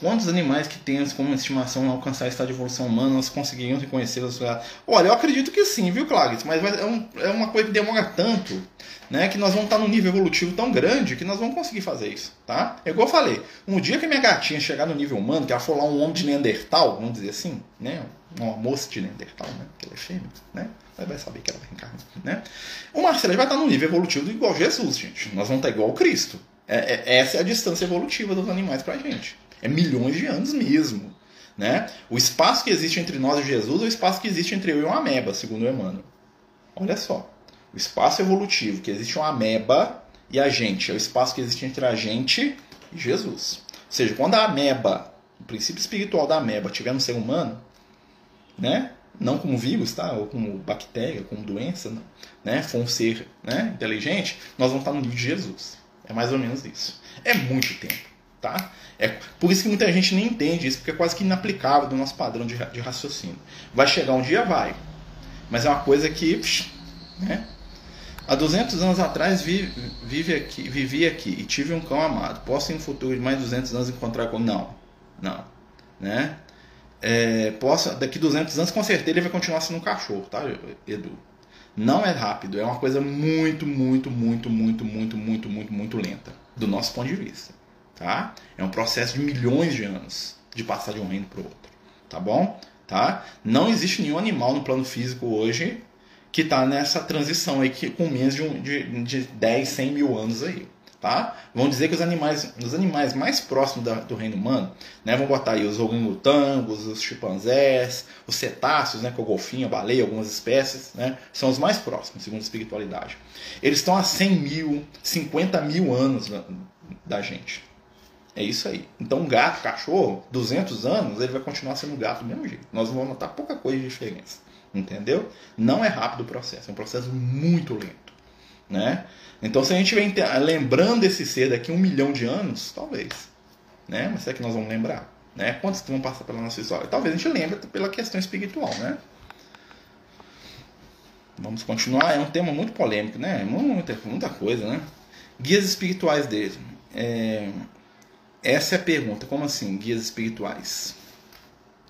Quantos animais que temos como estimação alcançar estado de evolução humana nós conseguiríamos reconhecê-los? Olha, eu acredito que sim, viu, Clarice? Mas é, um, é, uma coisa que demora tanto, né? Que nós vamos estar num nível evolutivo tão grande que nós vamos conseguir fazer isso, tá? É igual eu falei, um dia que minha gatinha chegar no nível humano, que ela for lá um homem de Neandertal, vamos dizer assim, né? Uma moça de Neandertal, né? Porque ela é fêmea, né? Ela vai saber que ela vai encarnar, né? O Marcelo vai estar num nível evolutivo igual Jesus, gente. Nós vamos estar igual o Cristo. É, é, essa é a distância evolutiva dos animais pra gente. É milhões de anos mesmo. Né? O espaço que existe entre nós e Jesus é o espaço que existe entre eu e uma ameba, segundo Emmanuel. Olha só. O espaço evolutivo que existe uma ameba e a gente é o espaço que existe entre a gente e Jesus. Ou seja, quando a ameba, o princípio espiritual da ameba, tiver no ser humano, né? não como vírus, tá? ou como bactéria, como doença, né? for um ser né? inteligente, nós vamos estar no nível de Jesus. É mais ou menos isso. É muito tempo. Tá? É por isso que muita gente nem entende isso, porque é quase que inaplicável do nosso padrão de, de raciocínio. Vai chegar um dia, vai. Mas é uma coisa que. Né? Há 200 anos atrás vi, vive aqui, vivi aqui e tive um cão amado. Posso em um futuro de mais 200 anos encontrar com. Não. Não. Né? É, posso, daqui 200 anos, com certeza, ele vai continuar sendo um cachorro, tá, Edu? Não é rápido, é uma coisa muito, muito, muito, muito, muito, muito, muito, muito lenta, do nosso ponto de vista. Tá? É um processo de milhões de anos de passar de um reino para o outro. Tá bom? Tá? Não existe nenhum animal no plano físico hoje que está nessa transição aí que, com menos de, um, de, de 10, 100 mil anos aí. Tá? Vamos dizer que os animais, os animais mais próximos da, do reino humano, né, vamos botar aí os orangotangos, os chimpanzés, os cetáceos, né, que é o golfinho, a baleia, algumas espécies, né, são os mais próximos, segundo a espiritualidade. Eles estão a 100 mil, 50 mil anos da gente. É isso aí. Então, gato, cachorro, 200 anos, ele vai continuar sendo gato do mesmo jeito. Nós vamos notar pouca coisa de diferença. Entendeu? Não é rápido o processo, é um processo muito lento. Né? Então, se a gente vem lembrando esse ser daqui um milhão de anos, talvez. Né? Mas será que nós vamos lembrar? Né? Quantos vão passar pela nossa história? Talvez a gente lembre pela questão espiritual, né? Vamos continuar. É um tema muito polêmico, né? Muita, muita coisa, né? Guias espirituais dele. É, essa é a pergunta. Como assim, guias espirituais?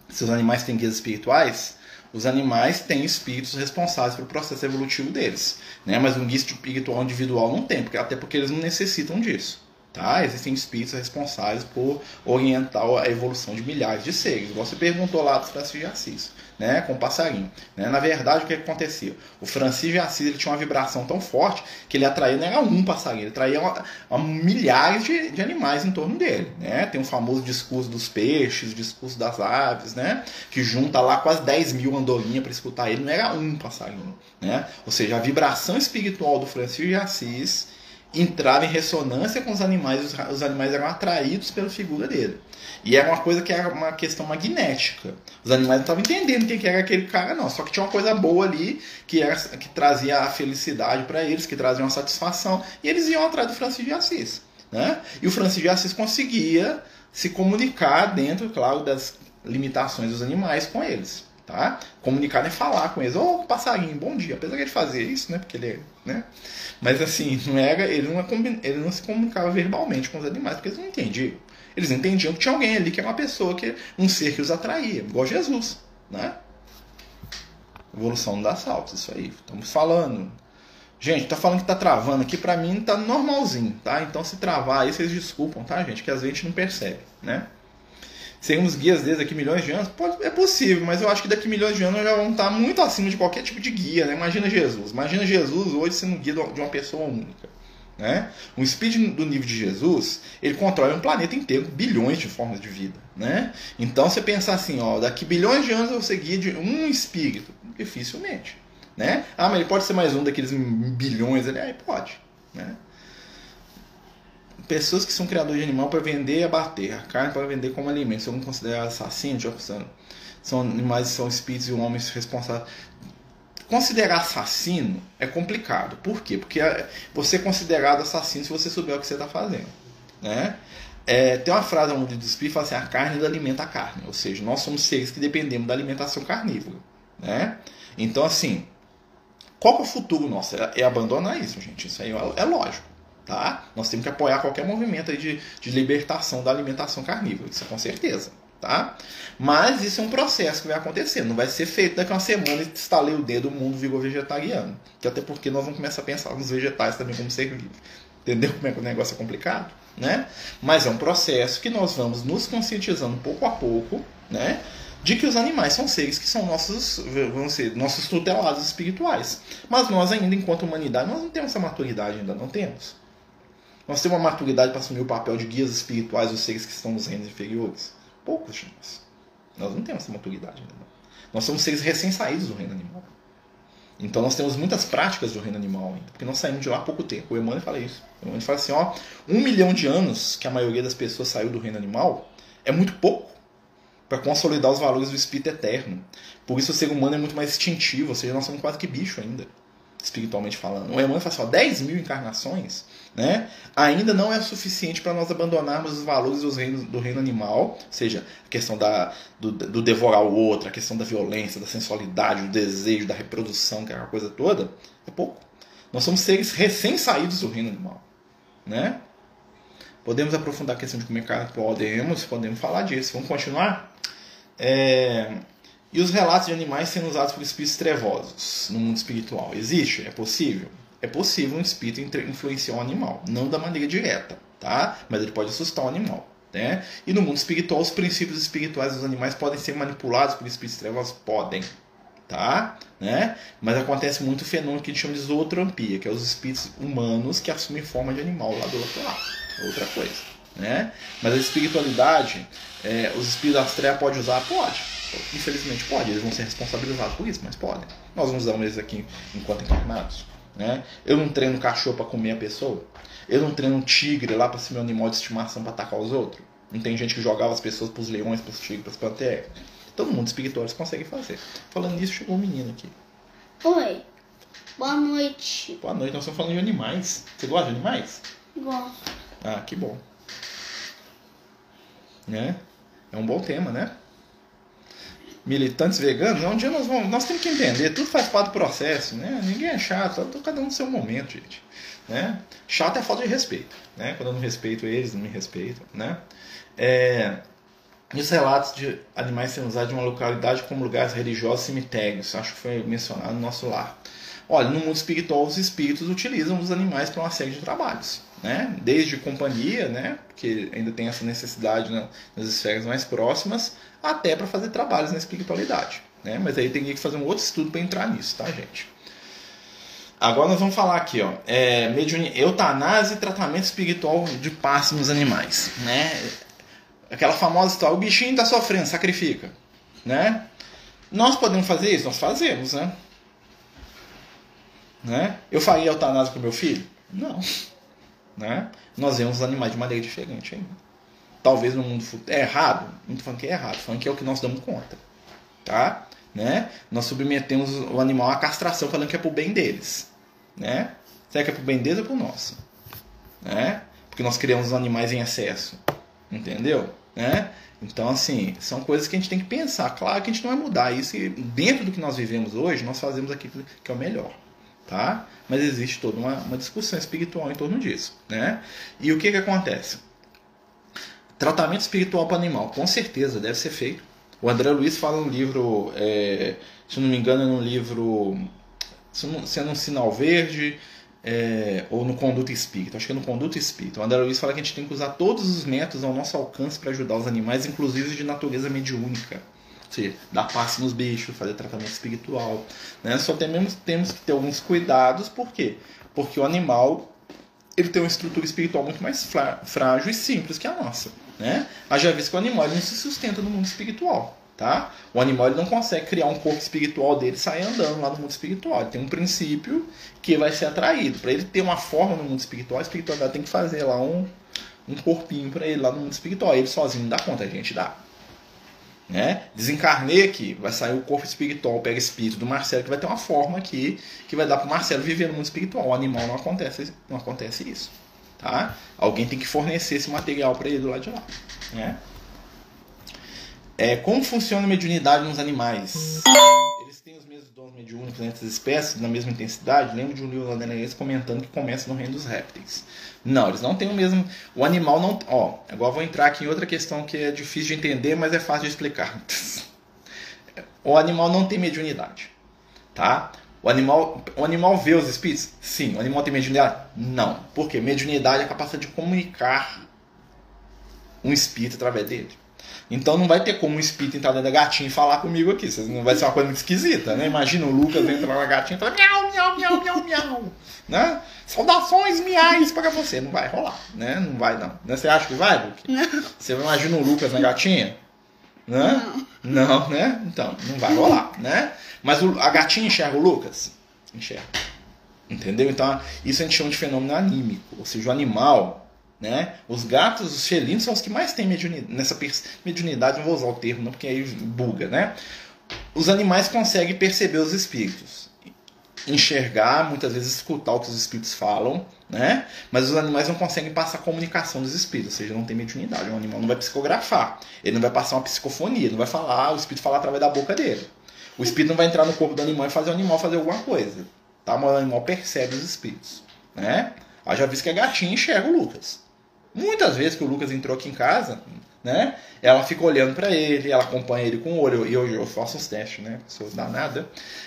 Se os animais têm guias espirituais, os animais têm espíritos responsáveis pelo processo evolutivo deles. Né? Mas um guia espiritual individual não tem, porque, até porque eles não necessitam disso. Tá? Existem espíritos responsáveis por orientar a evolução de milhares de seres. Você perguntou lá do Francisco de Assis, né, com o passarinho. Né? Na verdade, o que, acontecia? O Francisco de Assis ele tinha uma vibração tão forte que ele atraía, não era um passarinho, ele atraía uma, uma, milhares de, de, animais em torno dele. Né? Tem o famoso discurso dos peixes, o discurso das aves, né? que junta lá quase 10 mil andorinhas para escutar ele, não era um passarinho. Né? Ou seja, a vibração espiritual do Francisco de Assis entrava em ressonância com os animais, os, os animais eram atraídos pela figura dele. E era uma coisa que era uma questão magnética. Os animais não estavam entendendo quem que era aquele cara, não. Só que tinha uma coisa boa ali que, era, que trazia a felicidade para eles, que trazia uma satisfação. E eles iam atrás do Francisco de Assis. Né? E o Francisco de Assis conseguia se comunicar dentro, claro, das limitações dos animais com eles. Tá? Comunicar é falar com eles. Ô, oh, passarinho, bom dia. Apesar de ele fazer isso, né? Porque ele é, né? Mas assim, não era, ele, não, ele não se comunicava verbalmente com os animais, porque eles não entendiam. Eles entendiam que tinha alguém ali que era uma pessoa, que um ser que os atraía, igual Jesus. Né? Evolução das saltos, isso aí. Estamos falando. Gente, tá falando que tá travando aqui, pra mim tá normalzinho, tá? Então se travar aí, vocês desculpam, tá, gente? Que às vezes a gente não percebe, né? Sermos guias desde daqui milhões de anos? Pode, é possível, mas eu acho que daqui milhões de anos já vão estar muito acima de qualquer tipo de guia. Né? Imagina Jesus. Imagina Jesus hoje sendo guia de uma pessoa única. Né? Um espírito do nível de Jesus, ele controla um planeta inteiro, bilhões de formas de vida. Né? Então você pensar assim, ó, daqui bilhões de anos eu vou ser guia de um espírito. Dificilmente. Né? Ah, mas ele pode ser mais um daqueles bilhões ali? Aí pode. Né? Pessoas que são criadores de animal para vender e abater, a carne para vender como alimento, são considerados assassinos, são animais, são espíritos e homens responsáveis. Considerar assassino é complicado. Por quê? Porque é, você é considerado assassino se você souber o que você está fazendo. Né? É, tem uma frase onde do espírito fala assim: a carne alimenta a carne. Ou seja, nós somos seres que dependemos da alimentação carnívora. Né? Então, assim, qual é o futuro nosso? É, é abandonar isso, gente. Isso aí é, é lógico. Tá? Nós temos que apoiar qualquer movimento aí de, de libertação da alimentação carnívora, isso é com certeza. Tá? Mas isso é um processo que vai acontecer, não vai ser feito daqui a uma semana e estalei o dedo, o mundo virou vegetariano. Que até porque nós vamos começar a pensar nos vegetais também como ser vivo. Entendeu como é que o negócio é complicado? Né? Mas é um processo que nós vamos nos conscientizando pouco a pouco, né? de que os animais são seres que são nossos, vamos ser, nossos tutelados espirituais. Mas nós ainda, enquanto humanidade, nós não temos essa maturidade, ainda não temos. Nós temos uma maturidade para assumir o papel de guias espirituais dos seres que estão nos reinos inferiores? Poucos de nós. Nós não temos essa maturidade ainda. Não. Nós somos seres recém-saídos do reino animal. Então nós temos muitas práticas do reino animal ainda, porque nós saímos de lá há pouco tempo. O Emmanuel fala isso. O Emmanuel fala assim, ó, um milhão de anos que a maioria das pessoas saiu do reino animal é muito pouco para consolidar os valores do espírito eterno. Por isso o ser humano é muito mais instintivo, ou seja, nós somos quase que bicho ainda, espiritualmente falando. O Emmanuel fala assim, ó, 10 mil encarnações né, ainda não é suficiente para nós abandonarmos os valores dos reinos, do reino animal, ou seja, a questão da, do, do, devorar o outro, a questão da violência, da sensualidade, do desejo, da reprodução, que é uma coisa toda, é pouco. Nós somos seres recém-saídos do reino animal. Né? Podemos aprofundar a questão de comer carne? Podemos, podemos falar disso. Vamos continuar? É... E os relatos de animais sendo usados por espíritos trevosos no mundo espiritual. Existe? É possível? É possível um espírito influenciar um animal, não da maneira direta, tá? Mas ele pode assustar um animal. Né? E no mundo espiritual, os princípios espirituais dos animais podem ser manipulados por espíritos trevosos? Podem. Tá? Né? Mas acontece muito o fenômeno que a gente chama de zootropia, que é os espíritos humanos que assumem forma de animal lá do outro lado. É outra coisa. Né? Mas a espiritualidade, é, os espíritos das trevas podem usar? Pode. Infelizmente pode, eles vão ser responsabilizados por isso, mas podem. Nós não usamos eles aqui enquanto encarnados. Né? Eu não treino cachorro para comer a pessoa. Eu não treino tigre lá para ser meu animal de estimação para atacar os outros. Não tem gente que jogava as pessoas para os leões, para os tigres, para as panteras. Todo mundo espiritual eles conseguem fazer. Falando nisso, chegou um menino aqui. Oi. Boa noite. Boa noite. Nós estamos falando de animais. Você gosta de animais? Gosto. Ah, que bom. Né? É um bom tema, né? Militantes veganos, é um dia nós vamos, nós temos que entender, tudo faz parte do processo, né? Ninguém é chato, cada um no seu momento, gente. Né? Chato é falta de respeito, né? Quando eu não respeito eles, não me respeitam, né? É, e os relatos de animais sendo usados de uma localidade como lugares religiosos e cemitérios, acho que foi mencionado no nosso lar. Olha, no mundo espiritual, os espíritos utilizam os animais para uma série de trabalhos. Né? Desde companhia, né? Porque ainda tem essa necessidade né? nas esferas mais próximas, até para fazer trabalhos na espiritualidade, né? Mas aí tem que fazer um outro estudo para entrar nisso, tá, gente? Agora nós vamos falar aqui, ó, é, eutanásia e tratamento espiritual de passe nos animais, né? Aquela famosa história, o bichinho está sofrendo, sacrifica, né? Nós podemos fazer isso? Nós fazemos, né? né? Eu faria eutanásia com meu filho? Não. Né? Nós vemos os animais de maneira diferente ainda. Talvez no mundo futuro. É errado? Estou falando que é errado, falando que é o que nós damos conta. Tá? Né? Nós submetemos o animal à castração falando que é pro bem deles. Né? Será que é pro bem deles ou pro nosso? Né? Porque nós criamos os animais em excesso. Entendeu? Né? Então, assim, são coisas que a gente tem que pensar. Claro que a gente não vai mudar isso e dentro do que nós vivemos hoje, nós fazemos aquilo que é o melhor tá? Mas existe toda uma, uma discussão espiritual em torno disso, né? E o que que acontece? Tratamento espiritual para animal, com certeza deve ser feito. O André Luiz fala no livro, é, se não me engano, é no livro Sendo um Sinal Verde, é, ou no Conduta Espírita, acho que é no Conduta Espírita. O André Luiz fala que a gente tem que usar todos os métodos ao nosso alcance para ajudar os animais, inclusive de natureza mediúnica seja, dar passe nos bichos, fazer tratamento espiritual. Né? Só temos, temos que ter alguns cuidados, por quê? Porque o animal ele tem uma estrutura espiritual muito mais frágil e simples que a nossa. Né? Haja visto que o animal não se sustenta no mundo espiritual. Tá? O animal ele não consegue criar um corpo espiritual dele e sair andando lá no mundo espiritual. Ele tem um princípio que vai ser atraído. Para ele ter uma forma no mundo espiritual, a espiritualidade tem que fazer lá um, um corpinho para ele lá no mundo espiritual. Ele sozinho não dá conta, a gente dá. Né? Desencarnei aqui, vai sair o corpo espiritual, pega espírito do Marcelo, que vai ter uma forma aqui que vai dar para o Marcelo viver no mundo espiritual. O animal não acontece, não acontece isso. Tá? Alguém tem que fornecer esse material para ele do lado de lá. Né? É, como funciona a mediunidade nos animais? Eles têm os mesmos dons mediúnicos entre as espécies, na mesma intensidade? Lembro de um livro da comentando que começa no reino dos répteis. Não, eles não têm o mesmo. O animal não. Ó, agora vou entrar aqui em outra questão que é difícil de entender, mas é fácil de explicar. O animal não tem mediunidade. Tá? O animal, o animal vê os espíritos? Sim. O animal tem mediunidade? Não. Por quê? Mediunidade é a capacidade de comunicar um espírito através dele. Então não vai ter como um espírito entrar dentro da gatinha e falar comigo aqui. Não vai ser uma coisa muito esquisita, né? Imagina o Lucas entra lá na gatinha e fala miau, miau, miau, miau, miau. Né? Saudações miais para você. Não vai rolar, né? Não vai não. Né? Você acha que vai, Luke? Não. Você imagina o Lucas na gatinha? Né? Não. Não, né? Então, não vai rolar, né? Mas o, a gatinha enxerga o Lucas? Enxerga. Entendeu? Então, isso a gente chama de fenômeno anímico. Ou seja, o animal, né? Os gatos, os felinos são os que mais têm mediunidade. Nessa mediunidade, não vou usar o termo, não, porque aí buga, né? Os animais conseguem perceber os espíritos enxergar, muitas vezes escutar o que os espíritos falam, né? Mas os animais não conseguem passar a comunicação dos espíritos, ou seja, não tem mediunidade. Um animal não vai psicografar, ele não vai passar uma psicofonia, não vai falar, o espírito falar através da boca dele. O espírito não vai entrar no corpo do animal e fazer o animal fazer alguma coisa, tá? Mas o animal percebe os espíritos, né? Ah, já visto que a gatinha enxerga o Lucas. Muitas vezes que o Lucas entrou aqui em casa, né? Ela fica olhando para ele, ela acompanha ele com o olho, e eu, eu, faço uns testes, né? Sou danada.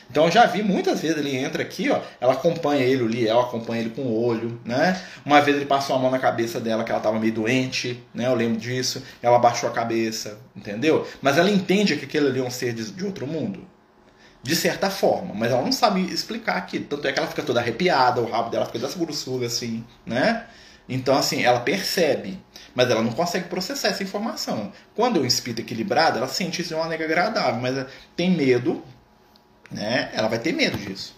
Então eu já vi muitas vezes ele entra aqui, ó, ela acompanha ele, o Liel acompanha ele com o olho, né? Uma vez ele passou a mão na cabeça dela que ela tava meio doente, né? Eu lembro disso. Ela baixou a cabeça, entendeu? Mas ela entende que aquele ali é um ser de, de outro mundo. De certa forma, mas ela não sabe explicar aquilo. Tanto é que ela fica toda arrepiada, o rabo dela fica dessa grossura assim, né? Então, assim, ela percebe, mas ela não consegue processar essa informação. Quando é um espírito equilibrado, ela sente isso de uma maneira agradável, mas tem medo, né? Ela vai ter medo disso.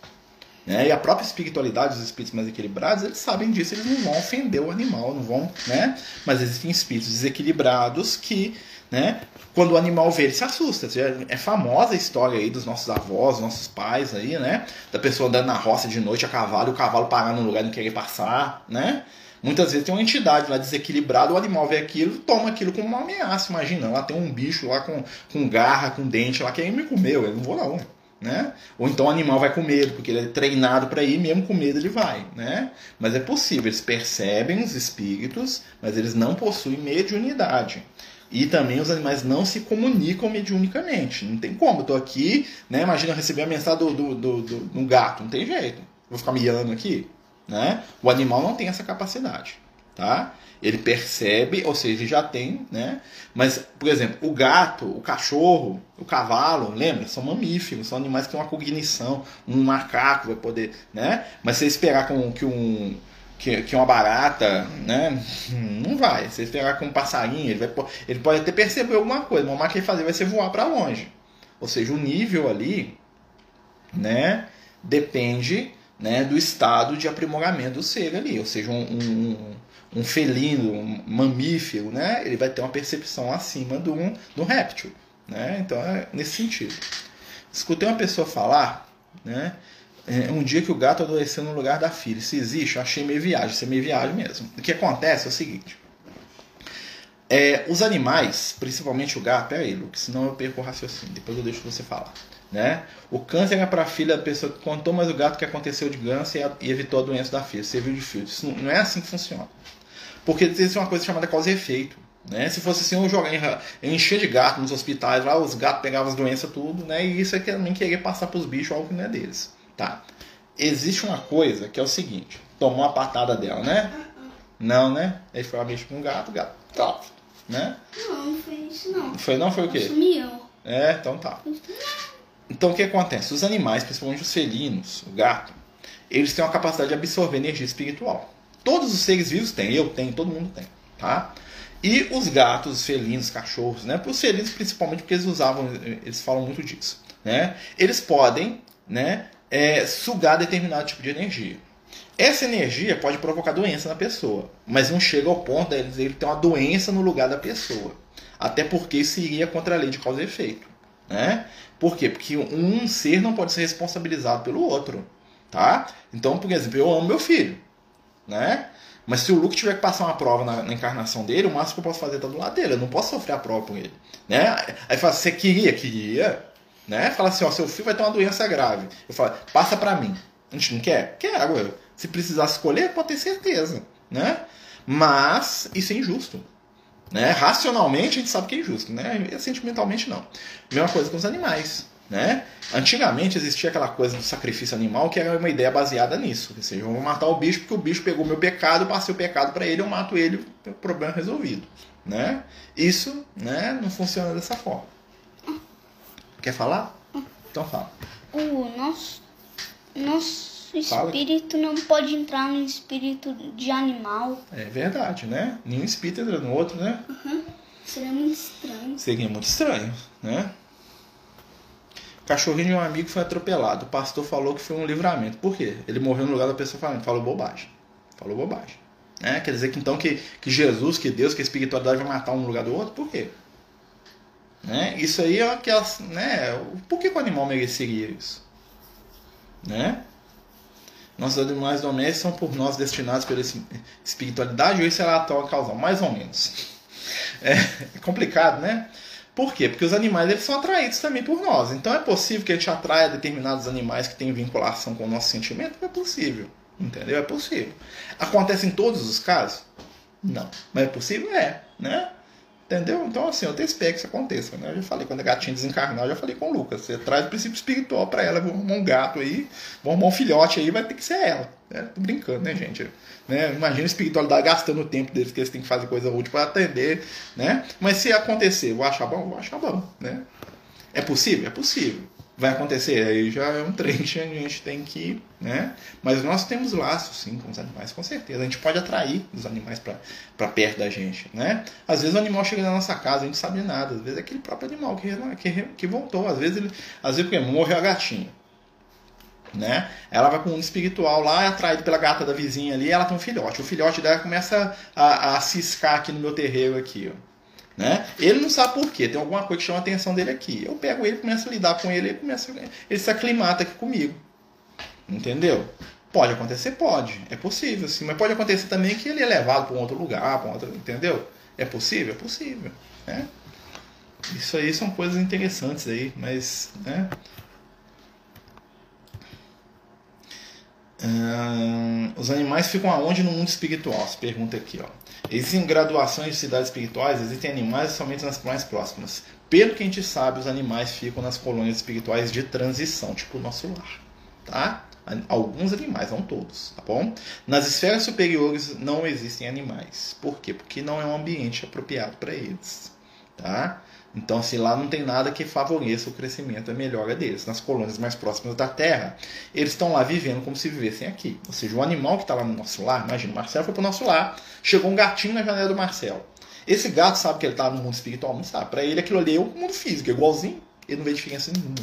Né? E a própria espiritualidade dos espíritos mais equilibrados, eles sabem disso, eles não vão ofender o animal, não vão, né? Mas existem espíritos desequilibrados que, né? Quando o animal vê, ele se assusta. É famosa a história aí dos nossos avós, nossos pais aí, né? Da pessoa andando na roça de noite a cavalo, o cavalo parar num lugar e não querer passar, né? Muitas vezes tem uma entidade lá desequilibrada, o animal vê aquilo, toma aquilo como uma ameaça. Imagina, lá tem um bicho lá com, com garra, com dente lá, que aí me comeu, eu não vou não. Né? Ou então o animal vai com medo, porque ele é treinado para ir, mesmo com medo ele vai. Né? Mas é possível, eles percebem os espíritos, mas eles não possuem mediunidade. E também os animais não se comunicam mediunicamente. Não tem como. Eu tô aqui, né? Imagina eu receber a mensagem do, do, do, do, do gato. Não tem jeito. Vou ficar miando aqui. Né? O animal não tem essa capacidade. Tá? Ele percebe, ou seja, ele já tem, né? Mas, por exemplo, o gato, o cachorro, o cavalo, lembra? São mamíferos, são animais que têm uma cognição. Um macaco vai poder, né? Mas se esperar com que um que, que uma barata, né? Não vai. Se esperar com um passarinho, ele, vai, ele pode até perceber alguma coisa, mas o que ele fazer vai ser voar para longe. Ou seja, o nível ali, né? Depende né, do estado de aprimoramento do ser ali. Ou seja, um, um, um felino, um mamífero, né? Ele vai ter uma percepção acima do, do réptil. Né? Então é nesse sentido. Escutei uma pessoa falar, né? É, um dia que o gato adoeceu no lugar da filha. Se existe, eu achei meio viagem. Isso é meio viagem mesmo. O que acontece é o seguinte. É, os animais, principalmente o gato, é ele, senão eu perco o raciocínio. Depois eu deixo você falar. Né? O câncer é para a filha da pessoa que contou, mas o gato que aconteceu de câncer e evitou a doença da filha, serviu de filho. Isso não é assim que funciona. Porque existe uma coisa chamada causa e efeito. Né? Se fosse assim, eu jogar, encher de gato nos hospitais, lá os gatos pegavam as doenças tudo, né? e isso é também querer passar para os bichos algo que não é deles. Tá. Existe uma coisa que é o seguinte: tomou a patada dela, né? Não, né? Aí foi uma bicha com um gato, o gato. Tá. Né? Não, não foi isso não. Foi não? Foi o quê? Sumiu. É, então tá. Então o que acontece? Os animais, principalmente os felinos, o gato, eles têm uma capacidade de absorver energia espiritual. Todos os seres vivos têm, eu tenho, todo mundo tem, tá? E os gatos, os felinos, cachorros, né? Os felinos principalmente porque eles usavam, eles falam muito disso, né? Eles podem, né, é, sugar determinado tipo de energia. Essa energia pode provocar doença na pessoa, mas não chega ao ponto de ele ter uma doença no lugar da pessoa. Até porque isso iria contra a lei de causa e efeito. Né? Por quê? Porque um ser não pode ser responsabilizado pelo outro. Tá? Então, por exemplo, eu amo meu filho. Né? Mas se o Luke tiver que passar uma prova na, na, encarnação dele, o máximo que eu posso fazer é estar do lado dele. Eu não posso sofrer a prova com ele. Né? Aí fala, você queria? Queria né? Fala assim, ó, seu filho vai ter uma doença grave. Eu falo, passa para mim. A gente não quer? Quero. Se precisar escolher, pode ter certeza, né? Mas isso é injusto. Né? Racionalmente a gente sabe que é injusto, né? E sentimentalmente não. Mesma coisa com os animais. Né? Antigamente existia aquela coisa do sacrifício animal que era uma ideia baseada nisso. Ou seja, eu vou matar o bicho porque o bicho pegou meu pecado, passei o pecado para ele, eu mato ele, problema resolvido. Né? Isso né, não funciona dessa forma. Quer falar? Então fala. O nosso, nosso espírito fala. não pode entrar no espírito de animal. É verdade, né? Nenhum espírito entra no outro, né? Uhum. Seria muito estranho. Seria muito estranho, né? O cachorrinho de um amigo foi atropelado. O pastor falou que foi um livramento. Por quê? Ele morreu no lugar da pessoa falando. Falou bobagem. Falou bobagem. Né? Quer dizer que então que, que Jesus, que Deus, que a espiritualidade vai matar um no lugar do outro? Por quê? Né? Isso aí é aquelas. Né? Por que o animal mereceria isso? Né? Nossos animais domésticos são por nós destinados pela espiritualidade ou isso é a atual causal? Mais ou menos. É, complicado, né? Por quê? Porque os animais eles são atraídos também por nós. Então é possível que a gente atraia determinados animais que têm vinculação com o nosso sentimento? É possível. Entendeu? É possível. Acontece em todos os casos? Não. Mas é possível? É. Né? Entendeu? Então, assim, eu espero que isso aconteça. Né? Eu já falei, quando a gatinha desencarnar, eu já falei com o Lucas. Você traz o princípio espiritual para ela, vou arrumar um gato aí, vou arrumar um filhote aí, vai ter que ser ela. Né? Tô brincando, né, gente? Né? Imagina a espiritualidade gastando o tempo deles, que eles têm que fazer coisa útil para atender, né? Mas se acontecer, vou achar bom? Vou achar bom, né? É possível? É possível vai acontecer. Aí já é um trecho a gente tem que. Né? Mas nós temos laços, sim, com os animais, com certeza. A gente pode atrair os animais para perto da gente. Né? Às vezes o animal chega na nossa casa, a gente sabe nada. Às vezes é aquele próprio animal que, que, que voltou. Às vezes, ele, às vezes porque morreu a gatinha. Né? Ela vai com um espiritual lá, é atraído pela gata da vizinha ali, ela tem um filhote. O filhote dela começa a, a ciscar aqui no meu terreiro aqui, ó. Né? Ele não sabe por quê, tem alguma coisa que chama a atenção dele aqui. Eu pego ele, começo a lidar com ele, ele, começa, ele se aclimata aqui comigo. Entendeu? Pode acontecer? Pode. É possível, sim. Mas pode acontecer também que ele é levado para um outro lugar, para um outro. Entendeu? É possível? É possível. Né? Isso aí são coisas interessantes aí, mas. Né? Hum, os animais ficam aonde no mundo espiritual? Se pergunta aqui, ó. Existem graduações de cidades espirituais, existem animais somente nas mais próximas. Pelo que a gente sabe, os animais ficam nas colônias espirituais de transição, tipo o nosso lar. Tá? Alguns animais, não todos, tá bom? Nas esferas superiores não existem animais. Por quê? Porque não é um ambiente apropriado para eles, tá? Então, assim, lá não tem nada que favoreça o crescimento e a melhora deles. Nas colônias mais próximas da Terra, eles estão lá vivendo como se vivessem aqui. Ou seja, o animal que está lá no nosso lar, imagina, o Marcelo foi para o nosso lar, chegou um gatinho na janela do Marcelo. Esse gato sabe que ele está no mundo espiritual? Não sabe. Para ele, aquilo ali é o mundo físico, é igualzinho, ele não vê diferença nenhuma.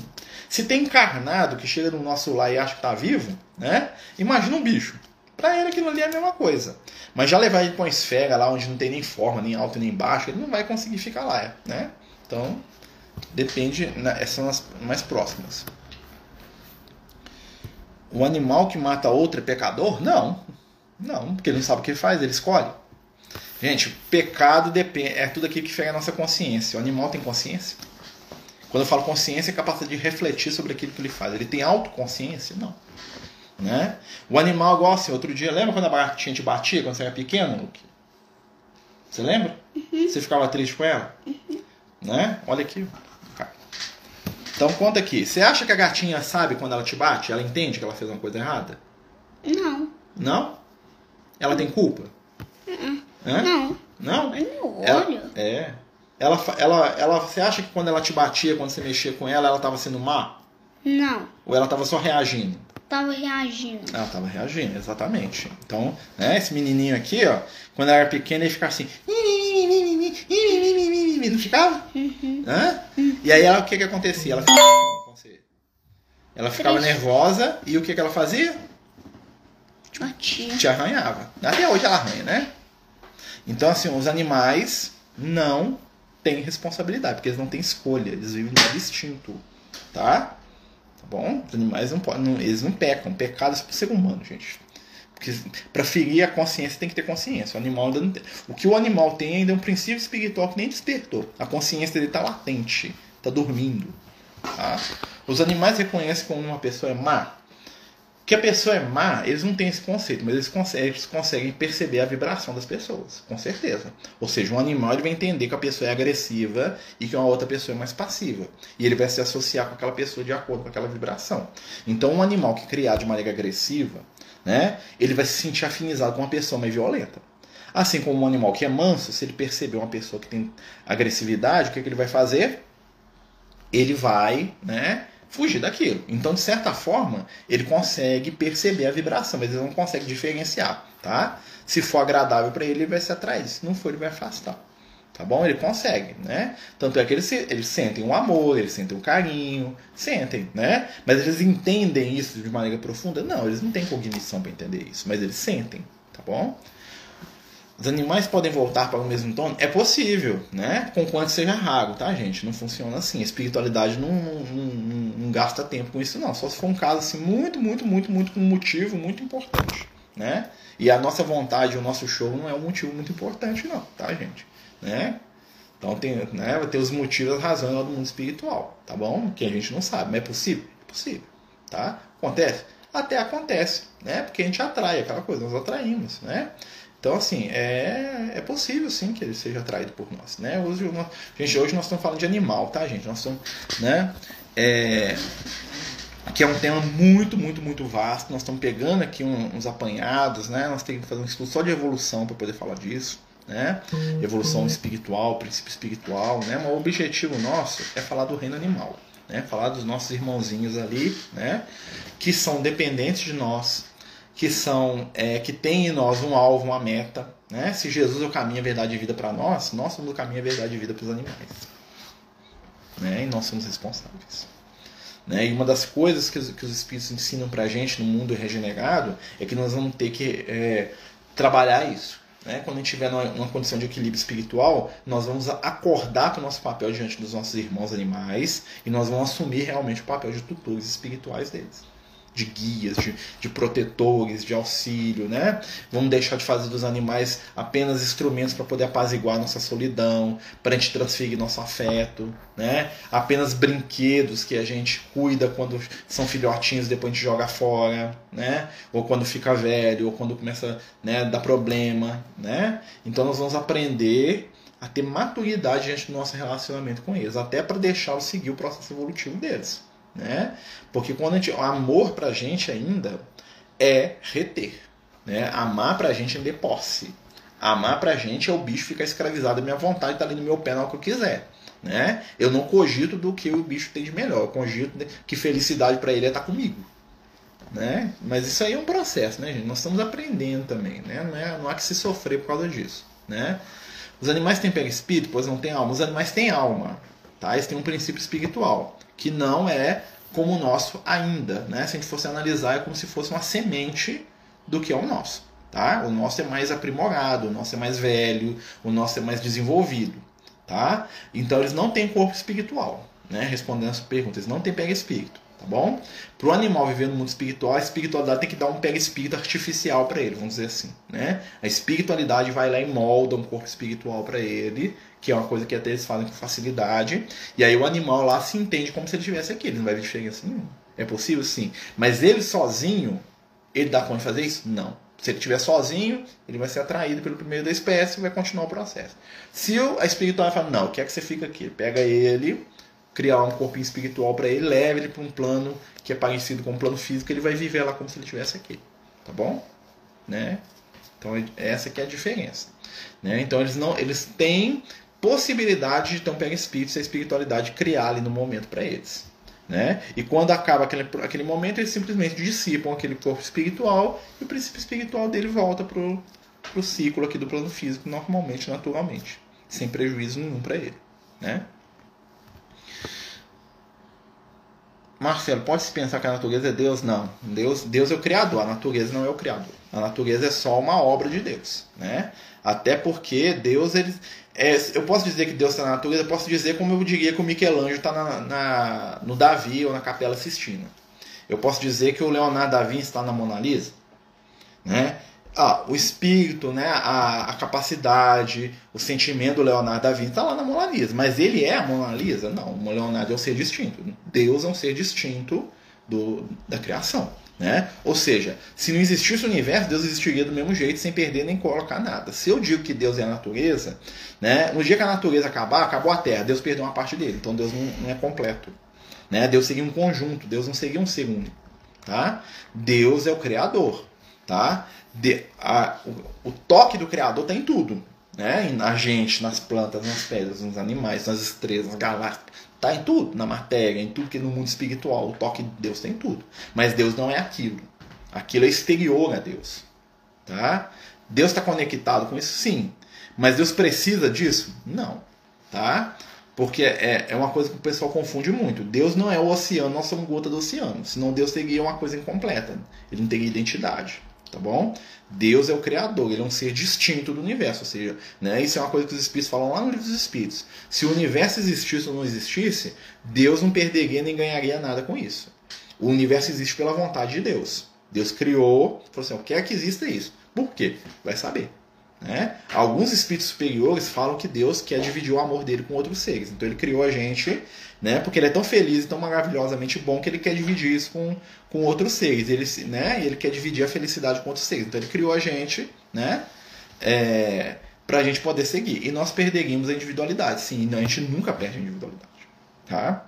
Se tem encarnado que chega no nosso lar e acha que está vivo, né? Imagina um bicho. Para ele aquilo ali é a mesma coisa. Mas já levar ele para uma esfera lá onde não tem nem forma, nem alto nem baixo, ele não vai conseguir ficar lá, né? Então, depende, né, essas são as mais próximas. O animal que mata outro é pecador? Não. Não, porque ele não sabe o que ele faz, ele escolhe. Gente, pecado depende, é tudo aquilo que fere a nossa consciência. O animal tem consciência? Quando eu falo consciência, é capacidade de refletir sobre aquilo que ele faz. Ele tem autoconsciência? Não. Né? O animal, igual assim, outro dia, lembra quando a baratinha te batia quando você era pequeno, Luke? Você lembra? Uhum. Você ficava triste com ela? Uhum. Né? Olha aqui. Então conta aqui. Você acha que a gatinha sabe quando ela te bate? Ela entende que ela fez uma coisa errada? Não. Não? Ela tem culpa? Uhum. Não. Não? Eu ela, é. Ela, ela, ela, você acha que quando ela te batia, quando você mexia com ela, ela estava sendo má? Não. Ou ela estava só reagindo? Tava reagindo. Ela estava reagindo, exatamente. Então, né, esse menininho aqui, ó, quando ela era pequena, ele ficava assim. Não ficava? Uhum. Hã? E aí ela, o que que acontecia? Ela ficava. Ela ficava nervosa e o que que ela fazia? Te batia. Te arranhava. Até hoje ela arranha, né? Então, assim, os animais não têm responsabilidade, porque eles não têm escolha, eles vivem no instinto, tá? Tá bom? Os animais não podem, não, eles não pecam, pecados para o ser humano, gente. Porque para ferir a consciência tem que ter consciência. O animal ainda não tem. O que o animal tem ainda é um princípio espiritual que nem despertou. A consciência dele está latente, está dormindo. Tá? Os animais reconhecem quando uma pessoa é má. Que a pessoa é má, eles não têm esse conceito, mas eles conseguem, eles conseguem perceber a vibração das pessoas, com certeza. Ou seja, um animal ele vai entender que a pessoa é agressiva e que uma outra pessoa é mais passiva. E ele vai se associar com aquela pessoa de acordo com aquela vibração. Então, um animal que é criado de maneira agressiva, né, ele vai se sentir afinizado com uma pessoa mais violenta. Assim como um animal que é manso, se ele perceber uma pessoa que tem agressividade, o que, é que ele vai fazer? Ele vai né, fugir daquilo. Então, de certa forma, ele consegue perceber a vibração, mas ele não consegue diferenciar. Tá? Se for agradável para ele, ele vai se atrair. Se não for, ele vai afastar. Tá bom? Ele consegue, né? Tanto é que eles, eles sentem um amor, eles sentem um carinho, sentem, né? Mas eles entendem isso de maneira profunda? Não, eles não têm cognição para entender isso, mas eles sentem, tá bom? Os animais podem voltar para o mesmo tom? É possível, né? Conquanto seja raro, tá, gente? Não funciona assim. A espiritualidade não, não, não, não, gasta tempo com isso, não. Só se for um caso assim, muito, muito, muito, muito com um motivo muito importante, né? E a nossa vontade, o nosso show não é um motivo muito importante, não, tá, gente? Né? Então tem, né, vai ter os motivos, as razões do mundo espiritual, tá bom? Que a gente não sabe, mas é possível? É possível, tá? Acontece? Até acontece, né? Porque a gente atrai aquela coisa, nós atraímos, né? Então, assim, é, é possível sim que ele seja atraído por nós, né? Hoje, gente, hoje nós estamos falando de animal, tá, gente? Nós estamos, né? É, que é um tema muito, muito, muito vasto. Nós estamos pegando aqui uns apanhados, né? Nós temos que fazer um estudo só de evolução para poder falar disso né? Evolução espiritual, princípio espiritual, né? Mas o objetivo nosso é falar do reino animal, né? Falar dos nossos irmãozinhos ali, né? Que são dependentes de nós, que são, é, que tem em nós um alvo, uma meta, né? Se Jesus é o caminho, a verdade e vida para nós, nós somos o caminho, a verdade e vida para os animais, né? E nós somos responsáveis. Né? E uma das coisas que os, que os espíritos ensinam para a gente no mundo regenerado é que nós vamos ter que é, trabalhar isso. Né? Quando a gente estiver numa, numa, condição de equilíbrio espiritual, nós vamos acordar com o nosso papel diante dos nossos irmãos animais e nós vamos assumir realmente o papel de tutores espirituais deles de guias, de, de protetores, de auxílio, né? Vamos deixar de fazer dos animais apenas instrumentos para poder apaziguar nossa solidão, para a gente transferir nosso afeto, né? Apenas brinquedos que a gente cuida quando são filhotinhos e depois a gente joga fora, né? Ou quando fica velho, ou quando começa né, dar problema, né? Então nós vamos aprender a ter maturidade diante do nosso relacionamento com eles, até para deixá-los seguir o processo evolutivo deles né? Porque quando a gente, o amor pra gente ainda é reter, né? Amar pra gente é posse. Amar pra gente é o bicho ficar escravizado à minha vontade, tá ali no meu pé na hora que eu quiser. Né? Eu não cogito do que o bicho tem de melhor, eu cogito que felicidade para ele é estar tá comigo. Né? Mas isso aí é um processo, né, gente? Nós estamos aprendendo também, né? Não, é, não há que se sofrer por causa disso, né? Os animais têm espírito, pois não têm alma. Os animais têm alma, tá? Eles têm um princípio espiritual, que não é como o nosso ainda, né? Se a gente fosse analisar, é como se fosse uma semente do que é o nosso, tá? O nosso é mais aprimorado, o nosso é mais velho, o nosso é mais desenvolvido, tá? Então eles não têm corpo espiritual, né? Respondendo essa pergunta, eles não têm pega espírito tá bom? Para o animal viver no mundo espiritual, a espiritualidade tem que dar um pega espírito artificial para ele, vamos dizer assim, né? A espiritualidade vai lá e molda um corpo espiritual para ele, que é uma coisa que até eles fazem com facilidade, e aí o animal lá se entende como se ele estivesse aqui, ele não vai ver diferença nenhuma. É possível sim, mas ele sozinho, ele dá conta de fazer isso? Não. Se ele estiver sozinho, ele vai ser atraído pelo primeiro da espécie e vai continuar o processo. Se a espiritualidade fala, não, quer que você fica aqui, pega ele, criar um corpinho espiritual para ele, leve ele para um plano que é parecido com um plano físico, ele vai viver lá como se ele estivesse aqui, tá bom? Né? Então essa que é a diferença, né? Então eles não, eles têm possibilidade de ter um pega espírito, a espiritualidade criar ali no momento para eles, né? E quando acaba aquele, aquele momento, eles simplesmente dissipam aquele corpo espiritual e o princípio espiritual dele volta pro pro ciclo aqui do plano físico normalmente, naturalmente, sem prejuízo nenhum para ele, né? Marcelo, pode-se pensar que a natureza é Deus? Não. Deus, Deus é o Criador, a natureza não é o Criador. A natureza é só uma obra de Deus. Né? Até porque Deus, ele, é, eu posso dizer que Deus está na natureza, posso dizer como eu diria que o Michelangelo está na, na, no Davi ou na Capela Sistina. Eu posso dizer que o Leonardo da Vinci está na Mona Lisa. Né? ah, o espírito, né, a, a, capacidade, o sentimento do Leonardo da Vinci está lá na Mona Lisa. Mas ele é a Mona Lisa? Não, o Leonardo é um ser distinto. Deus é um ser distinto do, da criação. Né? Ou seja, se não existisse o universo, Deus existiria do mesmo jeito, sem perder nem colocar nada. Se eu digo que Deus é a natureza, né, no dia que a natureza acabar, acabou a Terra, Deus perdeu uma parte dele. Então Deus não, não é completo. Né? Deus seria um conjunto, Deus não seria um ser único. Tá? Deus é o Criador. Tá? de, a, o, o, toque do Criador está em tudo. Né? Na gente, nas plantas, nas pedras, nos animais, nas estrelas, nas galáxias. Está em tudo, na matéria, em tudo que no mundo espiritual. O toque de Deus tem tudo. Mas Deus não é aquilo. Aquilo é exterior a Deus. Tá? Deus está conectado com isso? Sim. Mas Deus precisa disso? Não. Tá? Porque é, é uma coisa que o pessoal confunde muito. Deus não é o oceano, nós somos gota do oceano. Senão Deus teria uma coisa incompleta. Ele não teria identidade tá bom? Deus é o criador, ele é um ser distinto do universo, ou seja, né, isso é uma coisa que os espíritos falam lá no livro dos espíritos. Se o universo existisse ou não existisse, Deus não perderia nem ganharia nada com isso. O universo existe pela vontade de Deus. Deus criou, falou assim, eu quero que exista isso. Por quê? Vai saber. Né? Alguns espíritos superiores falam que Deus quer dividir o amor dele com outros seres. Então ele criou a gente, né? Porque ele é tão feliz e tão maravilhosamente bom que ele quer dividir isso com, com outros seres. Ele, né? ele quer dividir a felicidade com outros seres. Então ele criou a gente, né? É, para a gente poder seguir. E nós perderíamos a individualidade. Sim, a gente nunca perde a individualidade. Tá?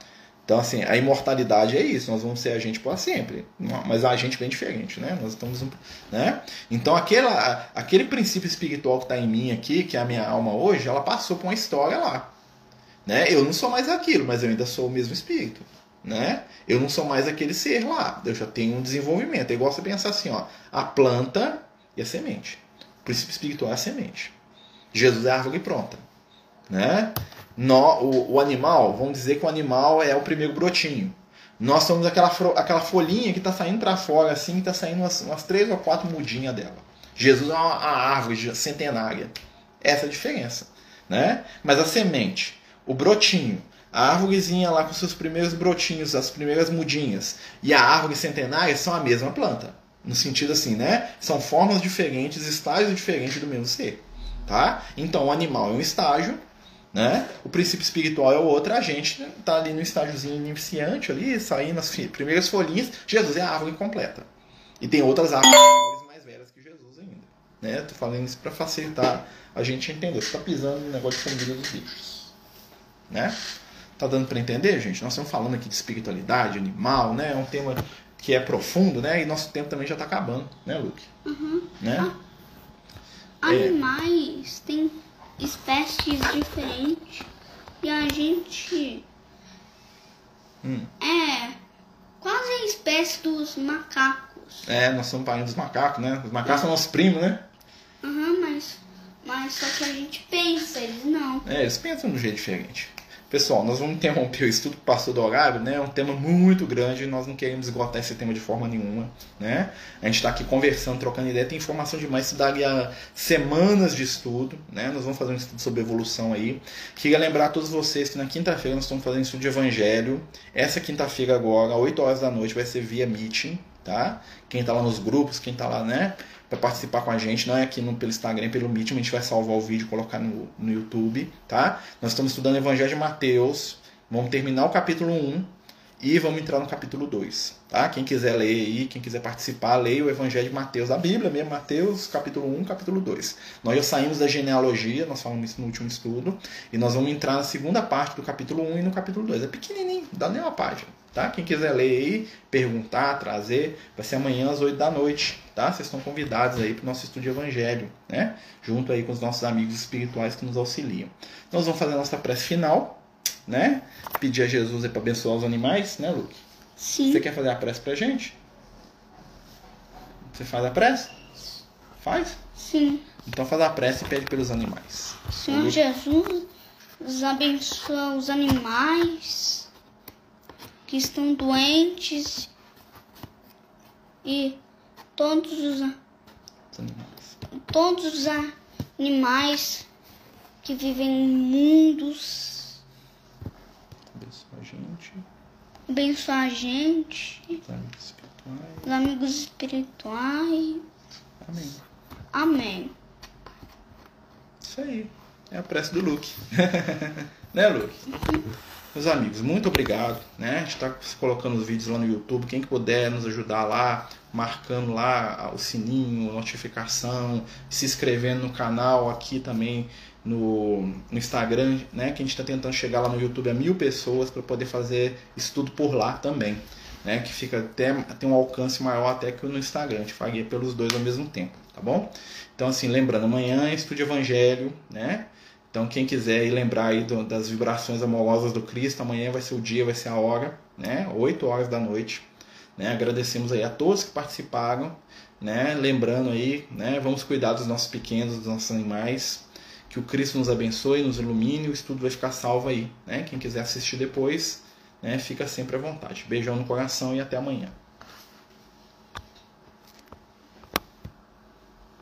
Então, assim, a imortalidade é isso, nós vamos ser a gente para sempre, mas a gente bem diferente, né? Nós estamos, né? Então, aquela, aquele princípio espiritual que está em mim aqui, que é a minha alma hoje, ela passou por uma história lá, né? Eu não sou mais aquilo, mas eu ainda sou o mesmo espírito, né? Eu não sou mais aquele ser lá, eu já tenho um desenvolvimento. É igual você pensar assim, ó, a planta e a semente. O princípio espiritual é a semente. Jesus é a árvore pronta, né? O, o, animal, vamos dizer que o animal é o primeiro brotinho. Nós somos aquela, aquela folhinha que está saindo para fora, assim, está saindo umas, umas, três ou quatro mudinhas dela. Jesus é uma, uma árvore centenária. Essa é a diferença. Né? Mas a semente, o brotinho, a árvorezinha lá com seus primeiros brotinhos, as primeiras mudinhas, e a árvore centenária são a mesma planta. No sentido assim, né? São formas diferentes, estágios diferentes do mesmo ser. Tá? Então o animal é um estágio, né? O princípio espiritual é o outro, a gente está ali no estágiozinho iniciante, ali, saindo as primeiras folhinhas. Jesus é a árvore completa. E tem outras árvores mais velhas que Jesus ainda. Né? Tô falando isso para facilitar a gente entender. Você está pisando no negócio de comida dos bichos. Né? Tá dando para entender, gente? Nós estamos falando aqui de espiritualidade, animal, né? É um tema que é profundo, né? E nosso tempo também já está acabando, né, Luke? Uhum. Né? Ah, animais é. têm espécies diferentes e a gente hum. é quase a espécie dos macacos. É, nós somos parentes dos macacos, né? Os macacos é. são nossos primos, né? Uhum, mas, mas só que a gente pensa, eles não. É, eles pensam de um jeito diferente. Pessoal, nós vamos interromper o estudo que passou do horário, né? É um tema muito grande e nós não queremos esgotar esse tema de forma nenhuma, né? A gente está aqui conversando, trocando ideia, tem informação demais, isso daria semanas de estudo, né? Nós vamos fazer um estudo sobre evolução aí. Queria lembrar a todos vocês que na quinta-feira nós estamos fazendo estudo de evangelho. Essa quinta-feira agora, às 8 horas da noite, vai ser via meeting, tá? Quem está lá nos grupos, quem está lá, né? Para participar com a gente, não é aqui no, pelo Instagram, pelo Meet, a gente vai salvar o vídeo e colocar no, no YouTube, tá? Nós estamos estudando o Evangelho de Mateus, vamos terminar o capítulo 1 e vamos entrar no capítulo 2, tá? Quem quiser ler aí, quem quiser participar, leia o Evangelho de Mateus, a Bíblia mesmo, Mateus, capítulo 1, capítulo 2. Nós já saímos da genealogia, nós falamos isso no último estudo, e nós vamos entrar na segunda parte do capítulo 1 e no capítulo 2. É pequenininho, dá nem uma página. Tá? Quem quiser ler aí, perguntar, trazer, vai ser amanhã às 8 da noite, tá? Vocês estão convidados aí para o nosso estudo de evangelho, né? Junto aí com os nossos amigos espirituais que nos auxiliam. Nós vamos fazer a nossa prece final, né? Pedir a Jesus para abençoar os animais, né, Luke? Sim. Você quer fazer a prece pra gente? Você faz a prece? Faz? Sim. Então faz a prece e pede pelos animais. Senhor Jesus, abençoa os animais que estão doentes e todos os, animais. todos os animais que vivem em mundos. Abençoa a gente. Abençoa a gente. Os amigos espirituais. Os amigos espirituais. Amém. Amém. Isso aí. É a prece do Luke. né, Luke? Meus amigos, muito obrigado. Né? A gente está colocando os vídeos lá no YouTube. Quem que puder nos ajudar lá, marcando lá o sininho, notificação, se inscrevendo no canal aqui também no, no Instagram, né? Que a gente está tentando chegar lá no YouTube a mil pessoas para poder fazer estudo por lá também. Né, que fica até tem um alcance maior até que no Instagram, a gente faria pelos dois ao mesmo tempo, tá bom? Então assim, lembrando, amanhã é estude evangelho, né? Então, quem quiser ir lembrar aí do, das vibrações amorosas do Cristo, amanhã vai ser o dia, vai ser a hora, né? 8 horas da noite. Né? Agradecemos aí a todos que participaram, né? Lembrando aí, né? Vamos cuidar dos nossos pequenos, dos nossos animais. Que o Cristo nos abençoe, nos ilumine, o estudo vai ficar salvo aí, né? Quem quiser assistir depois, né? Fica sempre à vontade. Beijão no coração e até amanhã.